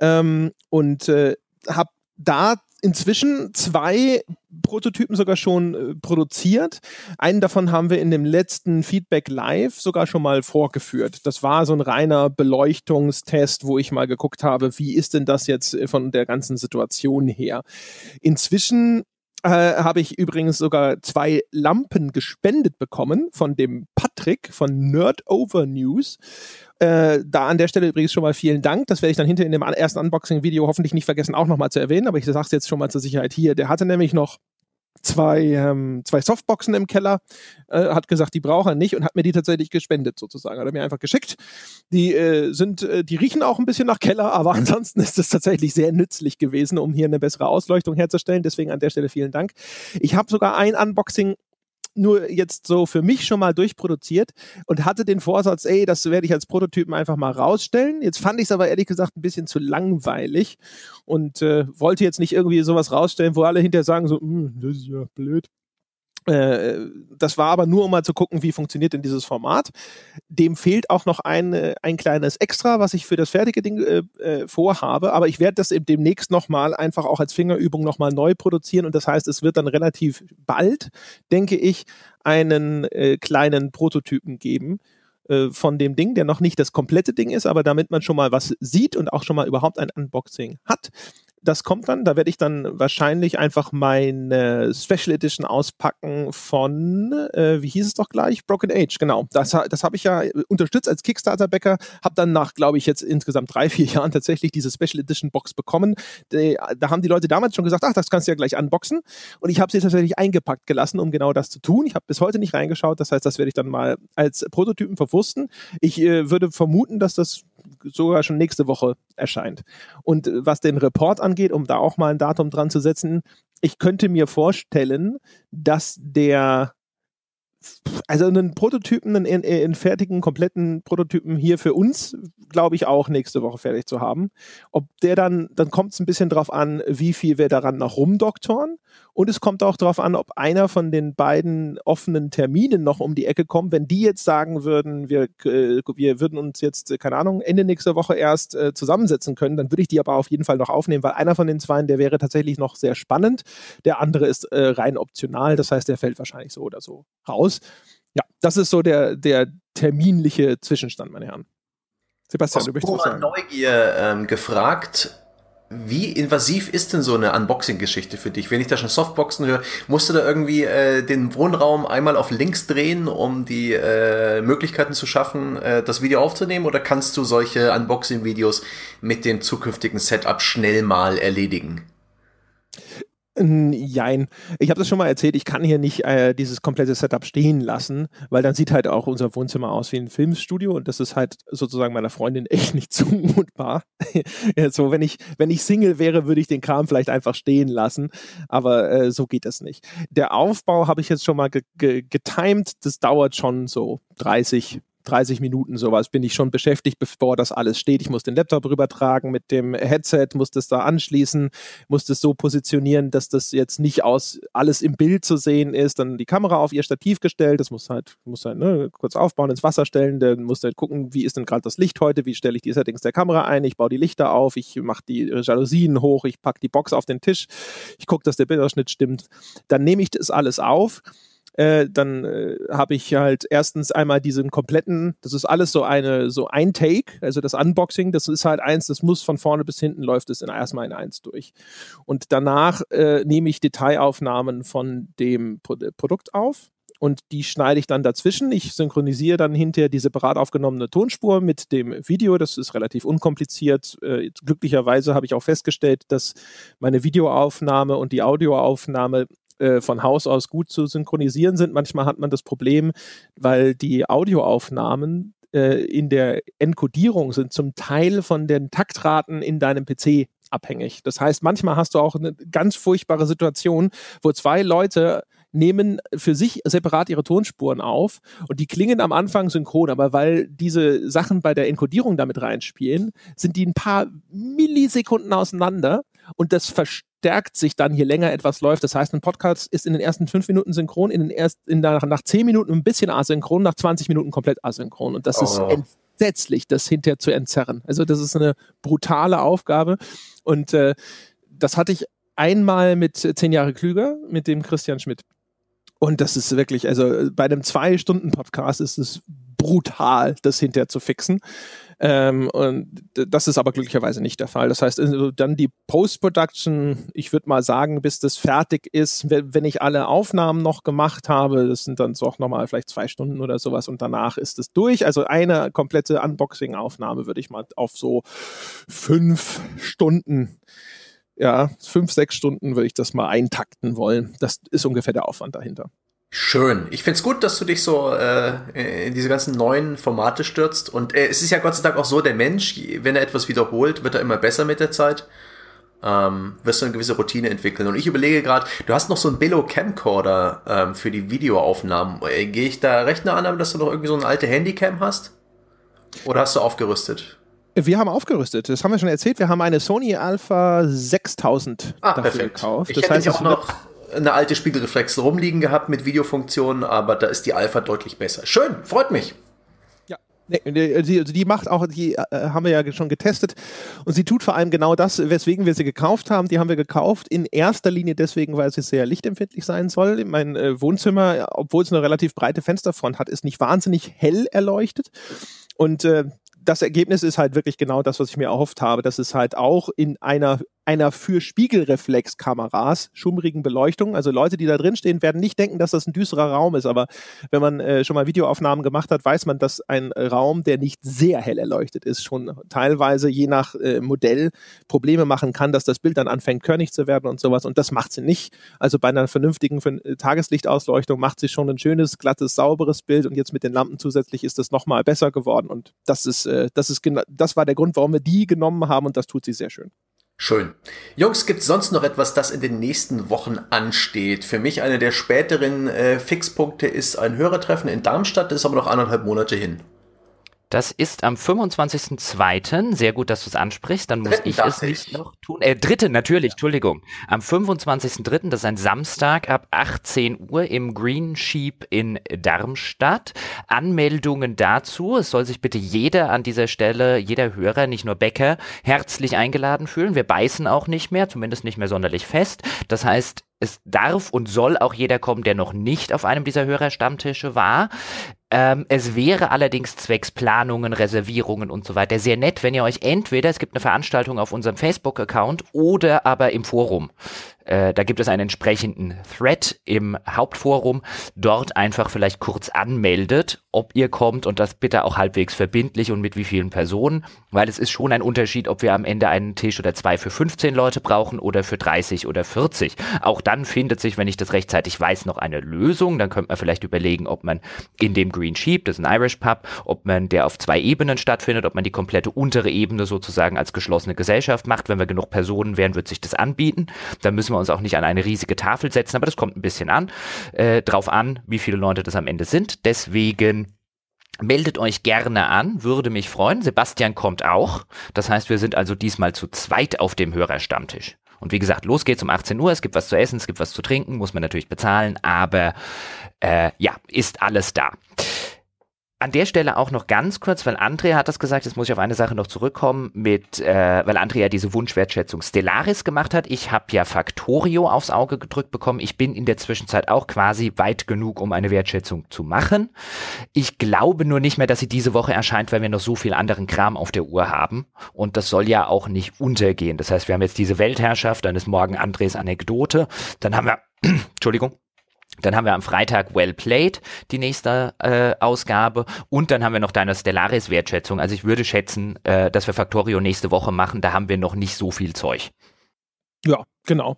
ähm, und äh, habe da inzwischen zwei Prototypen sogar schon äh, produziert. Einen davon haben wir in dem letzten Feedback Live sogar schon mal vorgeführt. Das war so ein reiner Beleuchtungstest, wo ich mal geguckt habe, wie ist denn das jetzt äh, von der ganzen Situation her. Inzwischen äh, habe ich übrigens sogar zwei Lampen gespendet bekommen von dem Patrick von Nerd Over News. Äh, da an der Stelle übrigens schon mal vielen Dank. Das werde ich dann hinter in dem ersten Unboxing-Video hoffentlich nicht vergessen, auch nochmal zu erwähnen. Aber ich sage es jetzt schon mal zur Sicherheit hier. Der hatte nämlich noch zwei, ähm, zwei Softboxen im Keller, äh, hat gesagt, die braucht er nicht und hat mir die tatsächlich gespendet sozusagen. Hat er mir einfach geschickt. Die äh, sind, äh, die riechen auch ein bisschen nach Keller, aber ansonsten ist es tatsächlich sehr nützlich gewesen, um hier eine bessere Ausleuchtung herzustellen. Deswegen an der Stelle vielen Dank. Ich habe sogar ein Unboxing nur jetzt so für mich schon mal durchproduziert und hatte den Vorsatz, ey, das werde ich als Prototypen einfach mal rausstellen. Jetzt fand ich es aber ehrlich gesagt ein bisschen zu langweilig und äh, wollte jetzt nicht irgendwie sowas rausstellen, wo alle hinterher sagen so, hm, das ist ja blöd. Äh, das war aber nur, um mal zu gucken, wie funktioniert denn dieses Format. Dem fehlt auch noch ein, äh, ein kleines Extra, was ich für das fertige Ding äh, äh, vorhabe. Aber ich werde das demnächst nochmal einfach auch als Fingerübung nochmal neu produzieren. Und das heißt, es wird dann relativ bald, denke ich, einen äh, kleinen Prototypen geben von dem Ding, der noch nicht das komplette Ding ist, aber damit man schon mal was sieht und auch schon mal überhaupt ein Unboxing hat, das kommt dann. Da werde ich dann wahrscheinlich einfach meine Special Edition auspacken von, äh, wie hieß es doch gleich? Broken Age, genau. Das, das habe ich ja unterstützt als Kickstarter-Bäcker. Habe dann nach, glaube ich, jetzt insgesamt drei, vier Jahren tatsächlich diese Special Edition Box bekommen. Die, da haben die Leute damals schon gesagt, ach, das kannst du ja gleich unboxen. Und ich habe sie tatsächlich eingepackt gelassen, um genau das zu tun. Ich habe bis heute nicht reingeschaut. Das heißt, das werde ich dann mal als Prototypen verwursten. Ich äh, würde vermuten, dass das sogar schon nächste Woche erscheint. Und äh, was den Report angeht, um da auch mal ein Datum dran zu setzen, ich könnte mir vorstellen, dass der also einen Prototypen, einen, einen, fertigen, kompletten Prototypen hier für uns, glaube ich, auch nächste Woche fertig zu haben. Ob der dann, dann kommt es ein bisschen drauf an, wie viel wir daran noch rumdoktoren Und es kommt auch darauf an, ob einer von den beiden offenen Terminen noch um die Ecke kommt. Wenn die jetzt sagen würden, wir, äh, wir würden uns jetzt, äh, keine Ahnung, Ende nächster Woche erst äh, zusammensetzen können, dann würde ich die aber auf jeden Fall noch aufnehmen, weil einer von den zwei, der wäre tatsächlich noch sehr spannend. Der andere ist äh, rein optional, das heißt, der fällt wahrscheinlich so oder so raus. Ja, das ist so der, der terminliche Zwischenstand, meine Herren. Sebastian, Aus du möchtest was sagen. Neugier ähm, gefragt, wie invasiv ist denn so eine Unboxing-Geschichte für dich? Wenn ich da schon Softboxen höre, musst du da irgendwie äh, den Wohnraum einmal auf links drehen, um die äh, Möglichkeiten zu schaffen, äh, das Video aufzunehmen? Oder kannst du solche Unboxing-Videos mit dem zukünftigen Setup schnell mal erledigen? Jein. Ich habe das schon mal erzählt, ich kann hier nicht äh, dieses komplette Setup stehen lassen, weil dann sieht halt auch unser Wohnzimmer aus wie ein Filmstudio und das ist halt sozusagen meiner Freundin echt nicht zumutbar. so, wenn ich, wenn ich Single wäre, würde ich den Kram vielleicht einfach stehen lassen, aber äh, so geht das nicht. Der Aufbau habe ich jetzt schon mal ge ge getimed, das dauert schon so 30, 30 Minuten sowas bin ich schon beschäftigt, bevor das alles steht. Ich muss den Laptop rübertragen mit dem Headset, muss das da anschließen, muss das so positionieren, dass das jetzt nicht aus alles im Bild zu sehen ist. Dann die Kamera auf ihr Stativ gestellt, das muss halt, muss halt ne, kurz aufbauen, ins Wasser stellen, dann muss halt gucken, wie ist denn gerade das Licht heute, wie stelle ich die Settings der Kamera ein, ich baue die Lichter auf, ich mache die Jalousien hoch, ich packe die Box auf den Tisch, ich gucke, dass der Bildausschnitt stimmt. Dann nehme ich das alles auf äh, dann äh, habe ich halt erstens einmal diesen kompletten, das ist alles so eine, so ein Take, also das Unboxing, das ist halt eins, das muss von vorne bis hinten läuft es in, erstmal in eins durch. Und danach äh, nehme ich Detailaufnahmen von dem Pro Produkt auf und die schneide ich dann dazwischen. Ich synchronisiere dann hinterher die separat aufgenommene Tonspur mit dem Video. Das ist relativ unkompliziert. Äh, glücklicherweise habe ich auch festgestellt, dass meine Videoaufnahme und die Audioaufnahme äh, von Haus aus gut zu synchronisieren sind. Manchmal hat man das Problem, weil die Audioaufnahmen äh, in der Enkodierung sind zum Teil von den Taktraten in deinem PC abhängig. Das heißt, manchmal hast du auch eine ganz furchtbare Situation, wo zwei Leute nehmen für sich separat ihre Tonspuren auf und die klingen am Anfang synchron, aber weil diese Sachen bei der Enkodierung damit reinspielen, sind die ein paar Millisekunden auseinander und das verstärkt sich dann, je länger etwas läuft. Das heißt, ein Podcast ist in den ersten fünf Minuten synchron, in den ersten, in nach, nach zehn Minuten ein bisschen asynchron, nach 20 Minuten komplett asynchron. Und das oh. ist entsetzlich, das hinterher zu entzerren. Also das ist eine brutale Aufgabe. Und äh, das hatte ich einmal mit zehn Jahre klüger, mit dem Christian Schmidt. Und das ist wirklich, also bei einem Zwei-Stunden-Podcast ist es brutal, das hinterher zu fixen. Ähm, und das ist aber glücklicherweise nicht der Fall. Das heißt, also dann die Post-Production, ich würde mal sagen, bis das fertig ist, wenn ich alle Aufnahmen noch gemacht habe, das sind dann so auch nochmal vielleicht zwei Stunden oder sowas und danach ist es durch. Also eine komplette Unboxing-Aufnahme würde ich mal auf so fünf Stunden ja, fünf, sechs Stunden würde ich das mal eintakten wollen. Das ist ungefähr der Aufwand dahinter. Schön. Ich find's gut, dass du dich so äh, in diese ganzen neuen Formate stürzt. Und äh, es ist ja Gott sei Dank auch so, der Mensch, wenn er etwas wiederholt, wird er immer besser mit der Zeit. Ähm, wirst du eine gewisse Routine entwickeln. Und ich überlege gerade, du hast noch so einen Billo Camcorder ähm, für die Videoaufnahmen. Äh, Gehe ich da recht nah an, dass du noch irgendwie so eine alte Handycam hast? Oder hast du aufgerüstet? Wir haben aufgerüstet, das haben wir schon erzählt. Wir haben eine Sony Alpha 6000 ah, dafür perfekt. gekauft. Ich das heißt, auch noch eine alte Spiegelreflex rumliegen gehabt mit Videofunktionen, aber da ist die Alpha deutlich besser. Schön, freut mich. Ja, die, also die macht auch, die äh, haben wir ja schon getestet und sie tut vor allem genau das, weswegen wir sie gekauft haben. Die haben wir gekauft in erster Linie deswegen, weil sie sehr lichtempfindlich sein soll. Mein äh, Wohnzimmer, obwohl es eine relativ breite Fensterfront hat, ist nicht wahnsinnig hell erleuchtet. Und äh, das Ergebnis ist halt wirklich genau das, was ich mir erhofft habe, dass es halt auch in einer einer für Spiegelreflexkameras schummrigen Beleuchtung. Also Leute, die da drin stehen, werden nicht denken, dass das ein düsterer Raum ist. Aber wenn man äh, schon mal Videoaufnahmen gemacht hat, weiß man, dass ein Raum, der nicht sehr hell erleuchtet ist, schon teilweise je nach äh, Modell Probleme machen kann, dass das Bild dann anfängt körnig zu werden und sowas. Und das macht sie nicht. Also bei einer vernünftigen äh, Tageslichtausleuchtung macht sie schon ein schönes, glattes, sauberes Bild. Und jetzt mit den Lampen zusätzlich ist das nochmal besser geworden. Und das ist, äh, das ist genau, das war der Grund, warum wir die genommen haben. Und das tut sie sehr schön. Schön. Jungs, gibt es sonst noch etwas, das in den nächsten Wochen ansteht? Für mich eine der späteren äh, Fixpunkte ist ein Hörertreffen in Darmstadt, das ist aber noch anderthalb Monate hin. Das ist am 25.02. Sehr gut, dass du es ansprichst. Dann muss Dritten ich es nicht ich. noch tun. Äh, dritte, natürlich, ja. Entschuldigung. Am 25.03., das ist ein Samstag ab 18 Uhr im Green Sheep in Darmstadt. Anmeldungen dazu. Es soll sich bitte jeder an dieser Stelle, jeder Hörer, nicht nur Bäcker, herzlich eingeladen fühlen. Wir beißen auch nicht mehr, zumindest nicht mehr sonderlich fest. Das heißt, es darf und soll auch jeder kommen, der noch nicht auf einem dieser Hörerstammtische war. Ähm, es wäre allerdings zwecks Planungen, Reservierungen und so weiter sehr nett, wenn ihr euch entweder, es gibt eine Veranstaltung auf unserem Facebook-Account oder aber im Forum äh, da gibt es einen entsprechenden Thread im Hauptforum. Dort einfach vielleicht kurz anmeldet, ob ihr kommt und das bitte auch halbwegs verbindlich und mit wie vielen Personen, weil es ist schon ein Unterschied, ob wir am Ende einen Tisch oder zwei für 15 Leute brauchen oder für 30 oder 40. Auch dann findet sich, wenn ich das rechtzeitig weiß, noch eine Lösung. Dann könnte man vielleicht überlegen, ob man in dem Green Sheep, das ist ein Irish Pub, ob man der auf zwei Ebenen stattfindet, ob man die komplette untere Ebene sozusagen als geschlossene Gesellschaft macht. Wenn wir genug Personen wären, wird sich das anbieten. Dann müssen wir uns auch nicht an eine riesige Tafel setzen, aber das kommt ein bisschen an, äh, drauf an, wie viele Leute das am Ende sind. Deswegen Meldet euch gerne an, würde mich freuen. Sebastian kommt auch. Das heißt, wir sind also diesmal zu zweit auf dem Hörerstammtisch. Und wie gesagt, los geht's um 18 Uhr. Es gibt was zu essen, es gibt was zu trinken, muss man natürlich bezahlen, aber äh, ja, ist alles da. An der Stelle auch noch ganz kurz, weil Andrea hat das gesagt, jetzt muss ich auf eine Sache noch zurückkommen, mit, äh, weil Andrea diese Wunschwertschätzung Stellaris gemacht hat. Ich habe ja Factorio aufs Auge gedrückt bekommen. Ich bin in der Zwischenzeit auch quasi weit genug, um eine Wertschätzung zu machen. Ich glaube nur nicht mehr, dass sie diese Woche erscheint, weil wir noch so viel anderen Kram auf der Uhr haben. Und das soll ja auch nicht untergehen. Das heißt, wir haben jetzt diese Weltherrschaft, dann ist morgen Andres Anekdote, dann haben wir, Entschuldigung, dann haben wir am Freitag Well Played, die nächste äh, Ausgabe. Und dann haben wir noch deine Stellaris-Wertschätzung. Also ich würde schätzen, äh, dass wir Factorio nächste Woche machen. Da haben wir noch nicht so viel Zeug. Ja, genau.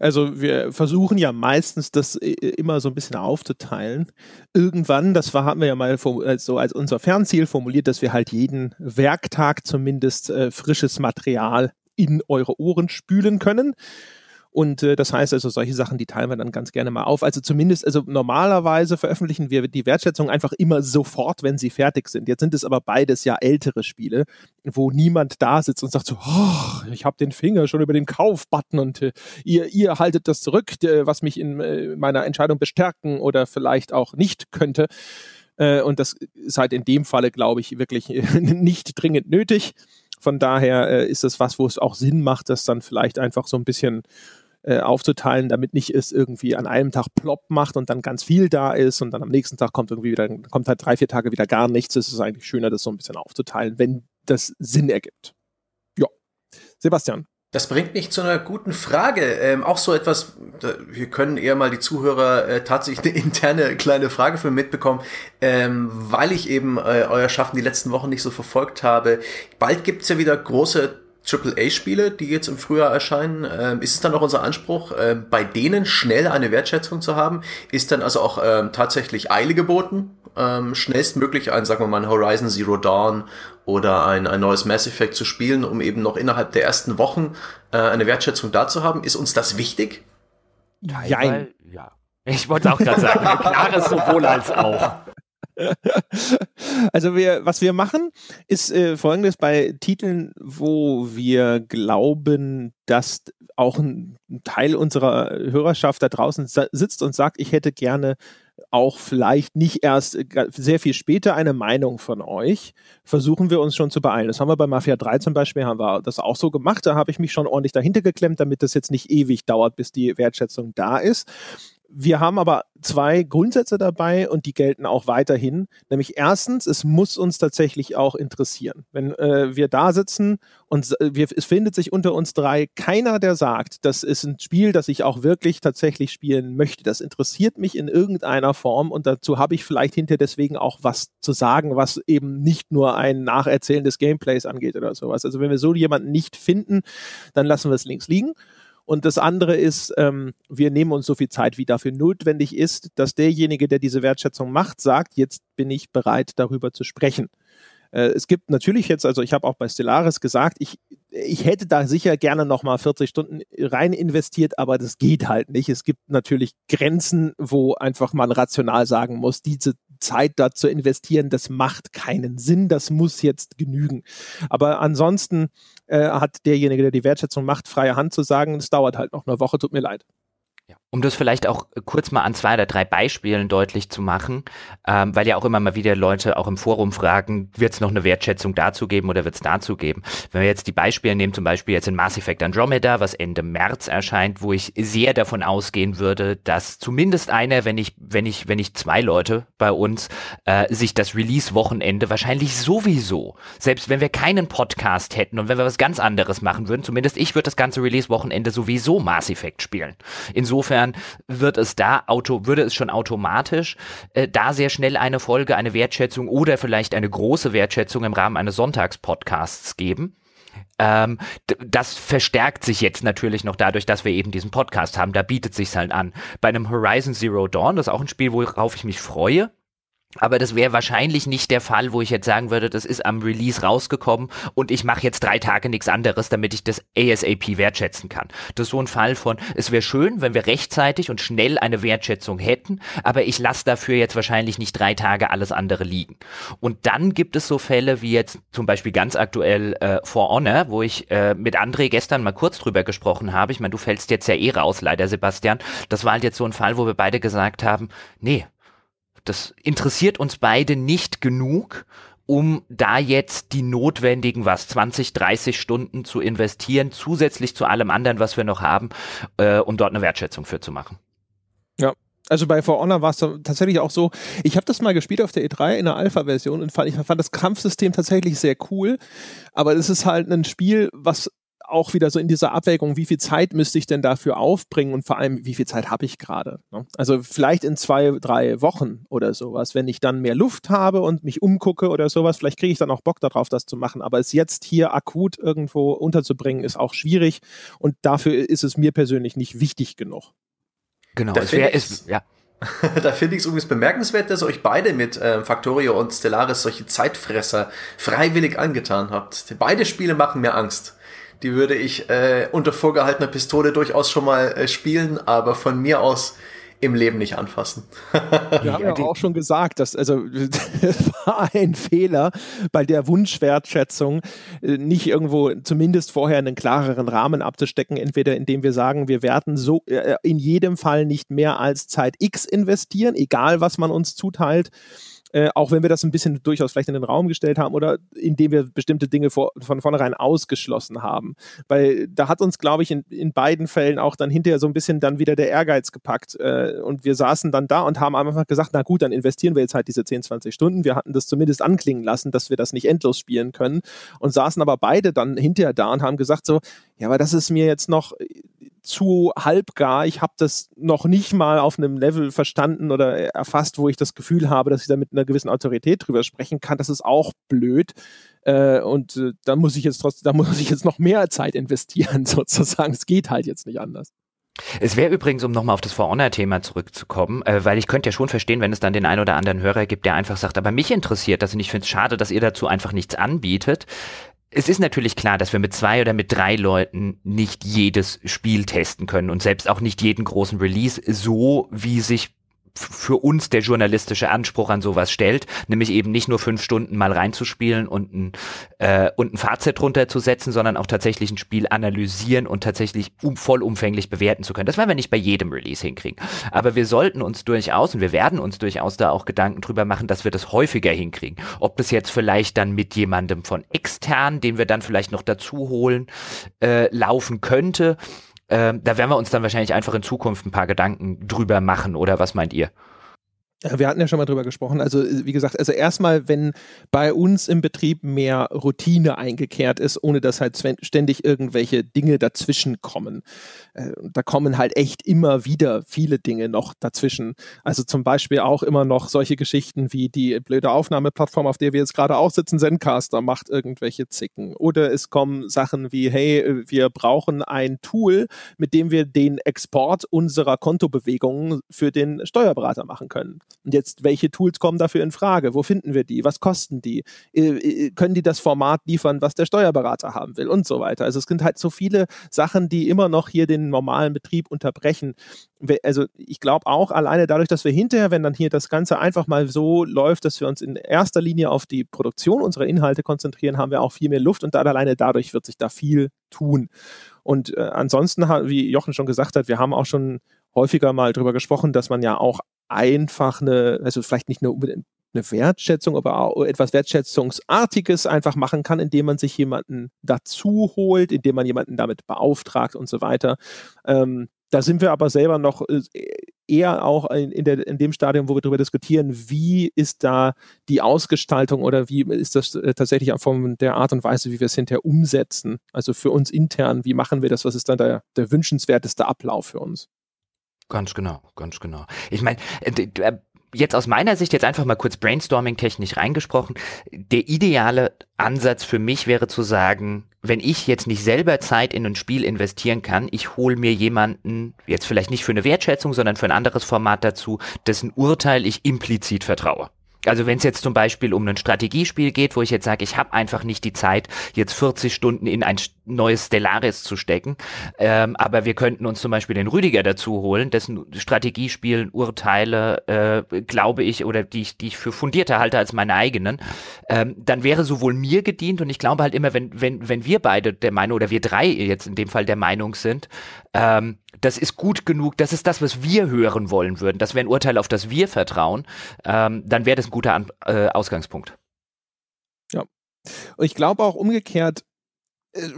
Also wir versuchen ja meistens das äh, immer so ein bisschen aufzuteilen. Irgendwann, das war, haben wir ja mal so also als unser Fernziel formuliert, dass wir halt jeden Werktag zumindest äh, frisches Material in eure Ohren spülen können. Und äh, das heißt also, solche Sachen, die teilen wir dann ganz gerne mal auf. Also zumindest, also normalerweise veröffentlichen wir die Wertschätzung einfach immer sofort, wenn sie fertig sind. Jetzt sind es aber beides ja ältere Spiele, wo niemand da sitzt und sagt so, oh, ich habe den Finger schon über den Kauf-Button und äh, ihr, ihr haltet das zurück, äh, was mich in äh, meiner Entscheidung bestärken oder vielleicht auch nicht könnte. Äh, und das ist halt in dem Falle, glaube ich, wirklich nicht dringend nötig. Von daher äh, ist es was, wo es auch Sinn macht, das dann vielleicht einfach so ein bisschen äh, aufzuteilen, damit nicht es irgendwie an einem Tag plopp macht und dann ganz viel da ist und dann am nächsten Tag kommt irgendwie wieder, kommt halt drei, vier Tage wieder gar nichts. Es ist eigentlich schöner, das so ein bisschen aufzuteilen, wenn das Sinn ergibt. Ja. Sebastian. Das bringt mich zu einer guten Frage. Ähm, auch so etwas, wir können eher mal die Zuhörer äh, tatsächlich eine interne kleine Frage für mitbekommen, ähm, weil ich eben äh, euer Schaffen die letzten Wochen nicht so verfolgt habe. Bald gibt's ja wieder große AAA-Spiele, die jetzt im Frühjahr erscheinen, ähm, ist es dann auch unser Anspruch, äh, bei denen schnell eine Wertschätzung zu haben? Ist dann also auch ähm, tatsächlich Eile geboten? Ähm, schnellstmöglich ein, sagen wir mal, ein Horizon Zero Dawn oder ein, ein neues Mass Effect zu spielen, um eben noch innerhalb der ersten Wochen äh, eine Wertschätzung da zu haben? Ist uns das wichtig? Ja, ja. Ich wollte auch gerade sagen, klares sowohl als auch. Also wir, was wir machen, ist äh, folgendes bei Titeln, wo wir glauben, dass auch ein Teil unserer Hörerschaft da draußen sitzt und sagt, ich hätte gerne auch vielleicht nicht erst äh, sehr viel später eine Meinung von euch, versuchen wir uns schon zu beeilen. Das haben wir bei Mafia 3 zum Beispiel, haben wir das auch so gemacht. Da habe ich mich schon ordentlich dahinter geklemmt, damit das jetzt nicht ewig dauert, bis die Wertschätzung da ist. Wir haben aber zwei Grundsätze dabei und die gelten auch weiterhin. Nämlich erstens, es muss uns tatsächlich auch interessieren. Wenn äh, wir da sitzen und äh, wir, es findet sich unter uns drei keiner, der sagt, das ist ein Spiel, das ich auch wirklich tatsächlich spielen möchte. Das interessiert mich in irgendeiner Form und dazu habe ich vielleicht hinter deswegen auch was zu sagen, was eben nicht nur ein Nacherzählen des Gameplays angeht oder sowas. Also wenn wir so jemanden nicht finden, dann lassen wir es links liegen. Und das andere ist, ähm, wir nehmen uns so viel Zeit, wie dafür notwendig ist, dass derjenige, der diese Wertschätzung macht, sagt, jetzt bin ich bereit, darüber zu sprechen. Äh, es gibt natürlich jetzt, also ich habe auch bei Stellaris gesagt, ich, ich hätte da sicher gerne nochmal 40 Stunden rein investiert, aber das geht halt nicht. Es gibt natürlich Grenzen, wo einfach man rational sagen muss, diese Zeit da zu investieren, das macht keinen Sinn, das muss jetzt genügen. Aber ansonsten äh, hat derjenige, der die Wertschätzung macht, freie Hand zu sagen, es dauert halt noch eine Woche, tut mir leid. Um das vielleicht auch kurz mal an zwei oder drei Beispielen deutlich zu machen, ähm, weil ja auch immer mal wieder Leute auch im Forum fragen, wird es noch eine Wertschätzung dazu geben oder wird es dazu geben? Wenn wir jetzt die Beispiele nehmen, zum Beispiel jetzt in Mass Effect Andromeda, was Ende März erscheint, wo ich sehr davon ausgehen würde, dass zumindest einer, wenn ich, wenn ich, wenn ich zwei Leute bei uns äh, sich das Release-Wochenende wahrscheinlich sowieso, selbst wenn wir keinen Podcast hätten und wenn wir was ganz anderes machen würden, zumindest ich würde das ganze Release-Wochenende sowieso Mass Effect spielen. Insofern Insofern wird es da auto, würde es schon automatisch äh, da sehr schnell eine Folge, eine Wertschätzung oder vielleicht eine große Wertschätzung im Rahmen eines Sonntagspodcasts geben. Ähm, das verstärkt sich jetzt natürlich noch dadurch, dass wir eben diesen Podcast haben. Da bietet sich halt an. Bei einem Horizon Zero Dawn, das ist auch ein Spiel, worauf ich mich freue, aber das wäre wahrscheinlich nicht der Fall, wo ich jetzt sagen würde, das ist am Release rausgekommen und ich mache jetzt drei Tage nichts anderes, damit ich das ASAP wertschätzen kann. Das ist so ein Fall von, es wäre schön, wenn wir rechtzeitig und schnell eine Wertschätzung hätten, aber ich lasse dafür jetzt wahrscheinlich nicht drei Tage alles andere liegen. Und dann gibt es so Fälle wie jetzt zum Beispiel ganz aktuell äh, For Honor, wo ich äh, mit André gestern mal kurz drüber gesprochen habe. Ich meine, du fällst jetzt ja eh raus, leider Sebastian. Das war halt jetzt so ein Fall, wo wir beide gesagt haben, nee, das interessiert uns beide nicht genug, um da jetzt die notwendigen, was, 20, 30 Stunden zu investieren, zusätzlich zu allem anderen, was wir noch haben, äh, um dort eine Wertschätzung für zu machen. Ja, also bei For Honor war es tatsächlich auch so, ich habe das mal gespielt auf der E3 in der Alpha-Version und fand, ich fand das Kampfsystem tatsächlich sehr cool, aber es ist halt ein Spiel, was auch wieder so in dieser Abwägung, wie viel Zeit müsste ich denn dafür aufbringen und vor allem, wie viel Zeit habe ich gerade? Ne? Also vielleicht in zwei, drei Wochen oder sowas, wenn ich dann mehr Luft habe und mich umgucke oder sowas, vielleicht kriege ich dann auch Bock darauf, das zu machen. Aber es jetzt hier akut irgendwo unterzubringen, ist auch schwierig und dafür ist es mir persönlich nicht wichtig genug. Genau, das wäre es, ja. da finde ich es übrigens bemerkenswert, dass ihr euch beide mit äh, Factorio und Stellaris solche Zeitfresser freiwillig angetan habt. Beide Spiele machen mir Angst. Die würde ich äh, unter vorgehaltener Pistole durchaus schon mal äh, spielen, aber von mir aus im Leben nicht anfassen. Wir haben ja auch schon gesagt, dass also es war ein Fehler bei der Wunschwertschätzung, äh, nicht irgendwo zumindest vorher einen klareren Rahmen abzustecken, entweder indem wir sagen, wir werden so äh, in jedem Fall nicht mehr als Zeit X investieren, egal was man uns zuteilt äh, auch wenn wir das ein bisschen durchaus vielleicht in den Raum gestellt haben oder indem wir bestimmte Dinge vor, von vornherein ausgeschlossen haben. Weil da hat uns, glaube ich, in, in beiden Fällen auch dann hinterher so ein bisschen dann wieder der Ehrgeiz gepackt. Äh, und wir saßen dann da und haben einfach gesagt, na gut, dann investieren wir jetzt halt diese 10, 20 Stunden. Wir hatten das zumindest anklingen lassen, dass wir das nicht endlos spielen können und saßen aber beide dann hinterher da und haben gesagt so, ja, aber das ist mir jetzt noch zu halbgar. Ich habe das noch nicht mal auf einem Level verstanden oder erfasst, wo ich das Gefühl habe, dass ich da mit einer gewissen Autorität drüber sprechen kann. Das ist auch blöd. Äh, und äh, da muss ich jetzt trotzdem, da muss ich jetzt noch mehr Zeit investieren, sozusagen. Es geht halt jetzt nicht anders. Es wäre übrigens, um nochmal auf das For Honor-Thema zurückzukommen, äh, weil ich könnte ja schon verstehen, wenn es dann den einen oder anderen Hörer gibt, der einfach sagt, aber mich interessiert das und ich finde es schade, dass ihr dazu einfach nichts anbietet es ist natürlich klar, dass wir mit zwei oder mit drei Leuten nicht jedes Spiel testen können und selbst auch nicht jeden großen Release so, wie sich für uns der journalistische Anspruch an sowas stellt, nämlich eben nicht nur fünf Stunden mal reinzuspielen und ein, äh, und ein Fazit runterzusetzen, sondern auch tatsächlich ein Spiel analysieren und tatsächlich um, vollumfänglich bewerten zu können. Das werden wir nicht bei jedem Release hinkriegen. Aber wir sollten uns durchaus und wir werden uns durchaus da auch Gedanken drüber machen, dass wir das häufiger hinkriegen. Ob das jetzt vielleicht dann mit jemandem von extern, den wir dann vielleicht noch dazu holen, äh, laufen könnte ähm, da werden wir uns dann wahrscheinlich einfach in Zukunft ein paar Gedanken drüber machen, oder was meint ihr? Wir hatten ja schon mal drüber gesprochen. Also, wie gesagt, also erstmal, wenn bei uns im Betrieb mehr Routine eingekehrt ist, ohne dass halt ständig irgendwelche Dinge dazwischen kommen. Äh, da kommen halt echt immer wieder viele Dinge noch dazwischen. Also zum Beispiel auch immer noch solche Geschichten wie die blöde Aufnahmeplattform, auf der wir jetzt gerade auch sitzen, Zencaster macht irgendwelche Zicken. Oder es kommen Sachen wie, hey, wir brauchen ein Tool, mit dem wir den Export unserer Kontobewegungen für den Steuerberater machen können Und jetzt, welche Tools kommen dafür in Frage? Wo finden wir die? Was kosten die? Äh, äh, können die das Format liefern, was der Steuerberater haben will und so weiter? Also es sind halt so viele Sachen, die immer noch hier den normalen Betrieb unterbrechen. Also ich glaube auch alleine dadurch, dass wir hinterher, wenn dann hier das Ganze einfach mal so läuft, dass wir uns in erster Linie auf die Produktion unserer Inhalte konzentrieren, haben wir auch viel mehr Luft und da alleine dadurch wird sich da viel tun. Und äh, ansonsten, wie Jochen schon gesagt hat, wir haben auch schon häufiger mal darüber gesprochen, dass man ja auch einfach eine, also vielleicht nicht nur unbedingt eine Wertschätzung, aber auch etwas Wertschätzungsartiges einfach machen kann, indem man sich jemanden dazu holt, indem man jemanden damit beauftragt und so weiter. Ähm, da sind wir aber selber noch äh, eher auch in, in, der, in dem Stadium, wo wir darüber diskutieren, wie ist da die Ausgestaltung oder wie ist das äh, tatsächlich von der Art und Weise, wie wir es hinterher umsetzen. Also für uns intern, wie machen wir das? Was ist dann der, der wünschenswerteste Ablauf für uns? Ganz genau, ganz genau. Ich meine, äh, jetzt aus meiner Sicht jetzt einfach mal kurz brainstorming technisch reingesprochen. Der ideale Ansatz für mich wäre zu sagen, wenn ich jetzt nicht selber Zeit in ein Spiel investieren kann, ich hole mir jemanden, jetzt vielleicht nicht für eine Wertschätzung, sondern für ein anderes Format dazu, dessen Urteil ich implizit vertraue. Also wenn es jetzt zum Beispiel um ein Strategiespiel geht, wo ich jetzt sage, ich habe einfach nicht die Zeit, jetzt 40 Stunden in ein neues Stellaris zu stecken, ähm, aber wir könnten uns zum Beispiel den Rüdiger dazu holen, dessen Strategiespielen Urteile, äh, glaube ich, oder die ich, die ich für fundierter halte als meine eigenen, ähm, dann wäre sowohl mir gedient und ich glaube halt immer, wenn, wenn, wenn wir beide der Meinung, oder wir drei jetzt in dem Fall der Meinung sind, ähm, das ist gut genug, das ist das, was wir hören wollen würden, das wäre ein Urteil, auf das wir vertrauen, ähm, dann wäre das ein guter An äh, Ausgangspunkt. Ja. Und ich glaube auch umgekehrt,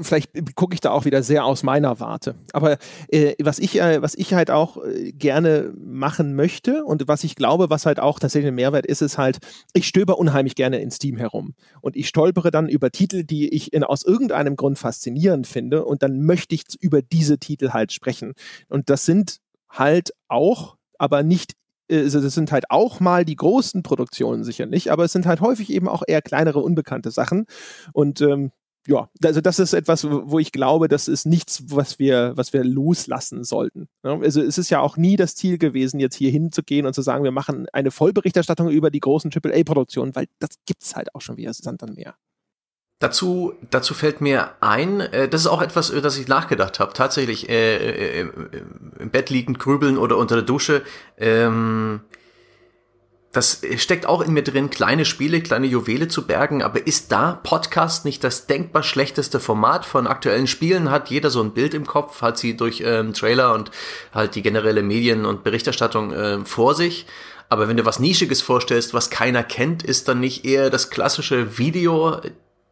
vielleicht gucke ich da auch wieder sehr aus meiner Warte. Aber äh, was ich, äh, was ich halt auch äh, gerne machen möchte und was ich glaube, was halt auch tatsächlich ein Mehrwert ist, ist halt, ich stöber unheimlich gerne in Steam herum und ich stolpere dann über Titel, die ich in, aus irgendeinem Grund faszinierend finde und dann möchte ich über diese Titel halt sprechen. Und das sind halt auch, aber nicht äh, also das sind halt auch mal die großen Produktionen sicherlich, aber es sind halt häufig eben auch eher kleinere, unbekannte Sachen. Und ähm, ja, also das ist etwas, wo ich glaube, das ist nichts, was wir, was wir loslassen sollten. Also es ist ja auch nie das Ziel gewesen, jetzt hier hinzugehen und zu sagen, wir machen eine Vollberichterstattung über die großen AAA-Produktionen, weil das gibt es halt auch schon wieder Sand an Meer. Dazu, dazu fällt mir ein, äh, das ist auch etwas, über das ich nachgedacht habe. Tatsächlich äh, äh, äh im Bett liegend, grübeln oder unter der Dusche. Ähm, das steckt auch in mir drin, kleine Spiele, kleine Juwele zu bergen, aber ist da Podcast nicht das denkbar schlechteste Format von aktuellen Spielen? Hat jeder so ein Bild im Kopf, hat sie durch ähm, Trailer und halt die generelle Medien- und Berichterstattung äh, vor sich. Aber wenn du was Nischiges vorstellst, was keiner kennt, ist dann nicht eher das klassische Video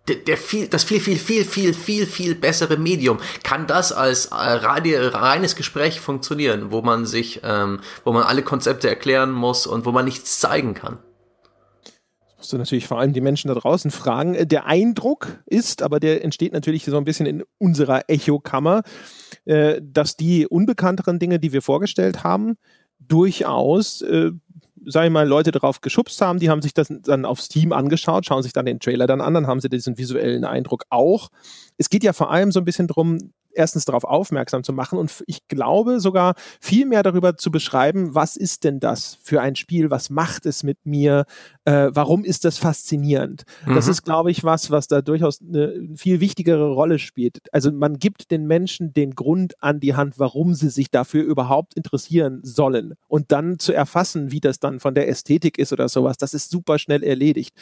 der, der viel, das viel, viel, viel, viel, viel, viel bessere Medium kann das als äh, reines Gespräch funktionieren, wo man sich, ähm, wo man alle Konzepte erklären muss und wo man nichts zeigen kann. Das musst du natürlich vor allem die Menschen da draußen fragen. Äh, der Eindruck ist, aber der entsteht natürlich so ein bisschen in unserer Echokammer, äh, dass die unbekannteren Dinge, die wir vorgestellt haben, durchaus äh, sag ich mal, Leute darauf geschubst haben, die haben sich das dann auf Steam angeschaut, schauen sich dann den Trailer dann an, dann haben sie diesen visuellen Eindruck auch. Es geht ja vor allem so ein bisschen darum, erstens darauf aufmerksam zu machen und ich glaube sogar viel mehr darüber zu beschreiben, was ist denn das für ein Spiel, was macht es mit mir, äh, warum ist das faszinierend. Mhm. Das ist, glaube ich, was, was da durchaus eine viel wichtigere Rolle spielt. Also man gibt den Menschen den Grund an die Hand, warum sie sich dafür überhaupt interessieren sollen und dann zu erfassen, wie das dann von der Ästhetik ist oder sowas, das ist super schnell erledigt.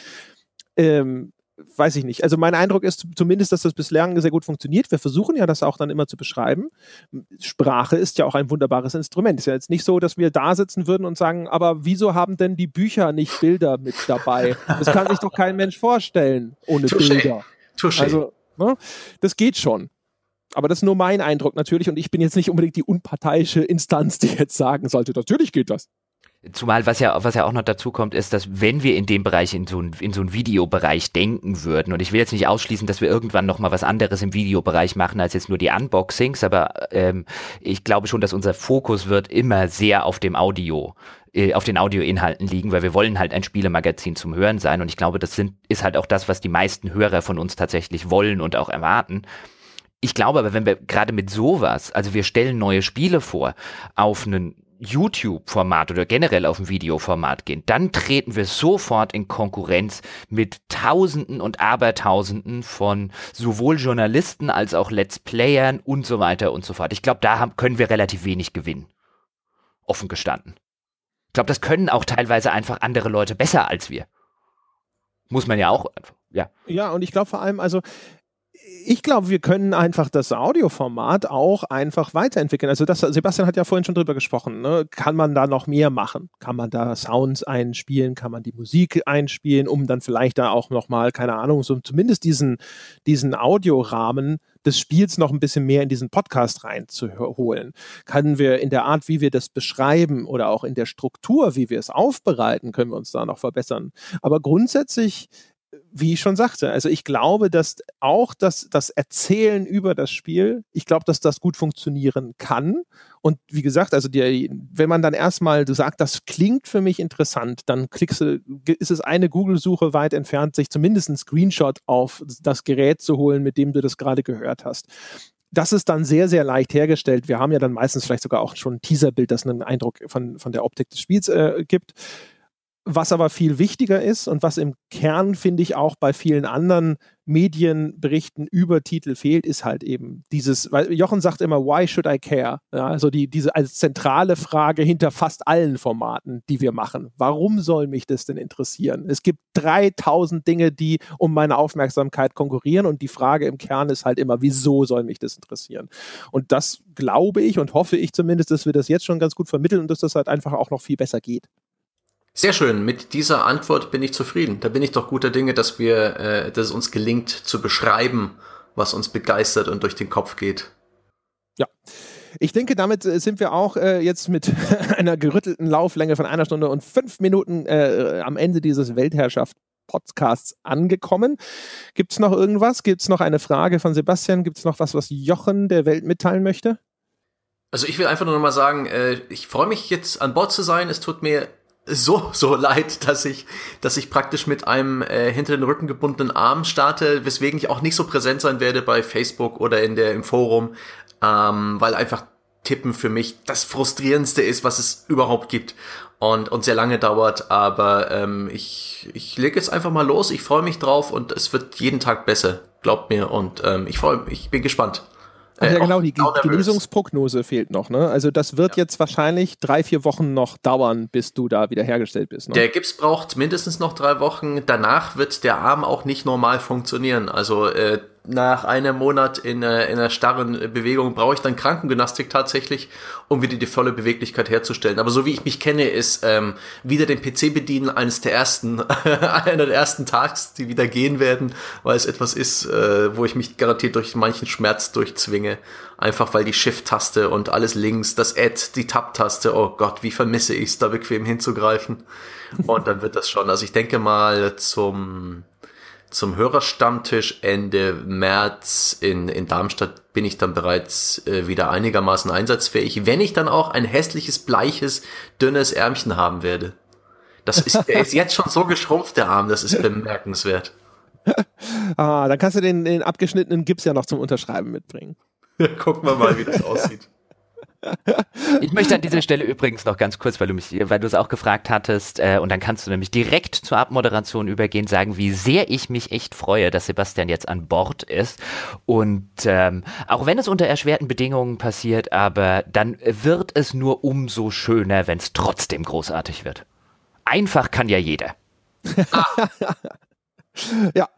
Ähm, weiß ich nicht. Also mein Eindruck ist zumindest, dass das bislang sehr gut funktioniert. Wir versuchen ja das auch dann immer zu beschreiben. Sprache ist ja auch ein wunderbares Instrument. Ist ja jetzt nicht so, dass wir da sitzen würden und sagen, aber wieso haben denn die Bücher nicht Bilder mit dabei? Das kann sich doch kein Mensch vorstellen ohne Touché. Bilder. Touché. Also, ne, das geht schon. Aber das ist nur mein Eindruck natürlich und ich bin jetzt nicht unbedingt die unparteiische Instanz, die jetzt sagen sollte, natürlich geht das. Zumal was ja, was ja auch noch dazu kommt, ist, dass wenn wir in dem Bereich, in so ein, in so einen Videobereich denken würden, und ich will jetzt nicht ausschließen, dass wir irgendwann nochmal was anderes im Videobereich machen als jetzt nur die Unboxings, aber ähm, ich glaube schon, dass unser Fokus wird immer sehr auf dem Audio äh, auf den Audioinhalten liegen, weil wir wollen halt ein Spielemagazin zum Hören sein und ich glaube, das sind, ist halt auch das, was die meisten Hörer von uns tatsächlich wollen und auch erwarten. Ich glaube aber, wenn wir gerade mit sowas, also wir stellen neue Spiele vor, auf einen YouTube-Format oder generell auf ein Videoformat gehen, dann treten wir sofort in Konkurrenz mit Tausenden und Abertausenden von sowohl Journalisten als auch Let's Playern und so weiter und so fort. Ich glaube, da haben, können wir relativ wenig gewinnen. Offen gestanden. Ich glaube, das können auch teilweise einfach andere Leute besser als wir. Muss man ja auch, ja. Ja, und ich glaube vor allem, also ich glaube, wir können einfach das Audioformat auch einfach weiterentwickeln. Also das, Sebastian hat ja vorhin schon drüber gesprochen. Ne? Kann man da noch mehr machen? Kann man da Sounds einspielen? Kann man die Musik einspielen, um dann vielleicht da auch noch mal, keine Ahnung, so zumindest diesen, diesen Audiorahmen des Spiels noch ein bisschen mehr in diesen Podcast reinzuholen? Können wir in der Art, wie wir das beschreiben oder auch in der Struktur, wie wir es aufbereiten, können wir uns da noch verbessern? Aber grundsätzlich wie ich schon sagte, also ich glaube, dass auch das, das Erzählen über das Spiel, ich glaube, dass das gut funktionieren kann. Und wie gesagt, also die, wenn man dann erstmal du sagst, das klingt für mich interessant, dann klickst du, ist es eine Google-Suche weit entfernt, sich zumindest einen Screenshot auf das Gerät zu holen, mit dem du das gerade gehört hast das ist dann sehr, sehr leicht hergestellt. Wir haben ja dann meistens vielleicht sogar auch schon ein Teaserbild, das einen Eindruck von, von der Optik des Spiels äh, gibt. Was aber viel wichtiger ist und was im Kern, finde ich, auch bei vielen anderen Medienberichten über Titel fehlt, ist halt eben dieses, weil Jochen sagt immer, why should I care? Ja, also die, diese als zentrale Frage hinter fast allen Formaten, die wir machen. Warum soll mich das denn interessieren? Es gibt 3000 Dinge, die um meine Aufmerksamkeit konkurrieren und die Frage im Kern ist halt immer, wieso soll mich das interessieren? Und das glaube ich und hoffe ich zumindest, dass wir das jetzt schon ganz gut vermitteln und dass das halt einfach auch noch viel besser geht. Sehr schön. Mit dieser Antwort bin ich zufrieden. Da bin ich doch guter Dinge, dass wir, äh, dass es uns gelingt zu beschreiben, was uns begeistert und durch den Kopf geht. Ja. Ich denke, damit äh, sind wir auch äh, jetzt mit einer gerüttelten Lauflänge von einer Stunde und fünf Minuten äh, am Ende dieses Weltherrschaft Podcasts angekommen. Gibt es noch irgendwas? Gibt es noch eine Frage von Sebastian? Gibt es noch was, was Jochen der Welt mitteilen möchte? Also ich will einfach nur noch mal sagen, äh, ich freue mich jetzt an Bord zu sein. Es tut mir so, so leid, dass ich, dass ich praktisch mit einem äh, hinter den Rücken gebundenen Arm starte, weswegen ich auch nicht so präsent sein werde bei Facebook oder in der, im Forum, ähm, weil einfach Tippen für mich das frustrierendste ist, was es überhaupt gibt und, und sehr lange dauert, aber ähm, ich, ich lege jetzt einfach mal los, ich freue mich drauf und es wird jeden Tag besser, glaubt mir und ähm, ich freue ich bin gespannt. Ach ja, äh, genau, die Genesungsprognose fehlt noch. Ne? Also das wird ja. jetzt wahrscheinlich drei, vier Wochen noch dauern, bis du da wieder hergestellt bist. Ne? Der Gips braucht mindestens noch drei Wochen. Danach wird der Arm auch nicht normal funktionieren. Also äh, nach einem Monat in, äh, in einer starren Bewegung brauche ich dann Krankengymnastik tatsächlich, um wieder die volle Beweglichkeit herzustellen. Aber so wie ich mich kenne, ist ähm, wieder den PC bedienen eines der ersten, einer der ersten Tags, die wieder gehen werden, weil es etwas ist, äh, wo ich mich garantiert durch manchen Schmerz durchzwinge. Einfach weil die Shift-Taste und alles links, das Add, die Tab-Taste, oh Gott, wie vermisse ich es, da bequem hinzugreifen. Und dann wird das schon. Also ich denke mal zum zum Hörerstammtisch Ende März in, in Darmstadt bin ich dann bereits äh, wieder einigermaßen einsatzfähig, wenn ich dann auch ein hässliches, bleiches, dünnes Ärmchen haben werde. Das ist, der ist jetzt schon so geschrumpft, der Arm, das ist bemerkenswert. ah, dann kannst du den, den abgeschnittenen Gips ja noch zum Unterschreiben mitbringen. Gucken wir mal, wie das aussieht. Ich möchte an dieser Stelle übrigens noch ganz kurz, weil du mich, weil du es auch gefragt hattest, äh, und dann kannst du nämlich direkt zur Abmoderation übergehen, sagen, wie sehr ich mich echt freue, dass Sebastian jetzt an Bord ist. Und ähm, auch wenn es unter erschwerten Bedingungen passiert, aber dann wird es nur umso schöner, wenn es trotzdem großartig wird. Einfach kann ja jeder. Ja,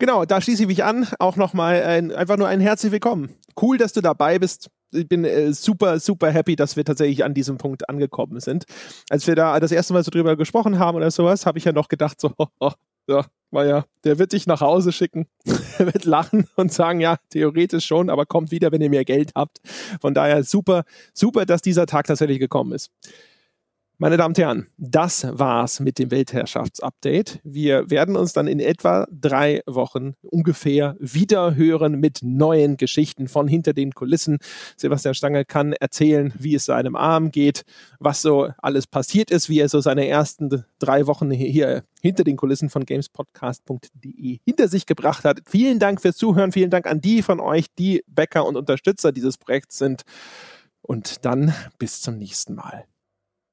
genau, da schließe ich mich an. Auch nochmal ein, einfach nur ein herzlich willkommen. Cool, dass du dabei bist ich bin äh, super, super happy, dass wir tatsächlich an diesem Punkt angekommen sind. Als wir da das erste Mal so drüber gesprochen haben oder sowas, habe ich ja noch gedacht, so, oh, ja, naja, der wird dich nach Hause schicken, er wird lachen und sagen, ja, theoretisch schon, aber kommt wieder, wenn ihr mehr Geld habt. Von daher super, super, dass dieser Tag tatsächlich gekommen ist. Meine Damen und Herren, das war's mit dem Weltherrschaftsupdate. Wir werden uns dann in etwa drei Wochen ungefähr wieder hören mit neuen Geschichten von hinter den Kulissen. Sebastian Stange kann erzählen, wie es seinem Arm geht, was so alles passiert ist, wie er so seine ersten drei Wochen hier hinter den Kulissen von gamespodcast.de hinter sich gebracht hat. Vielen Dank fürs Zuhören. Vielen Dank an die von euch, die Bäcker und Unterstützer dieses Projekts sind. Und dann bis zum nächsten Mal.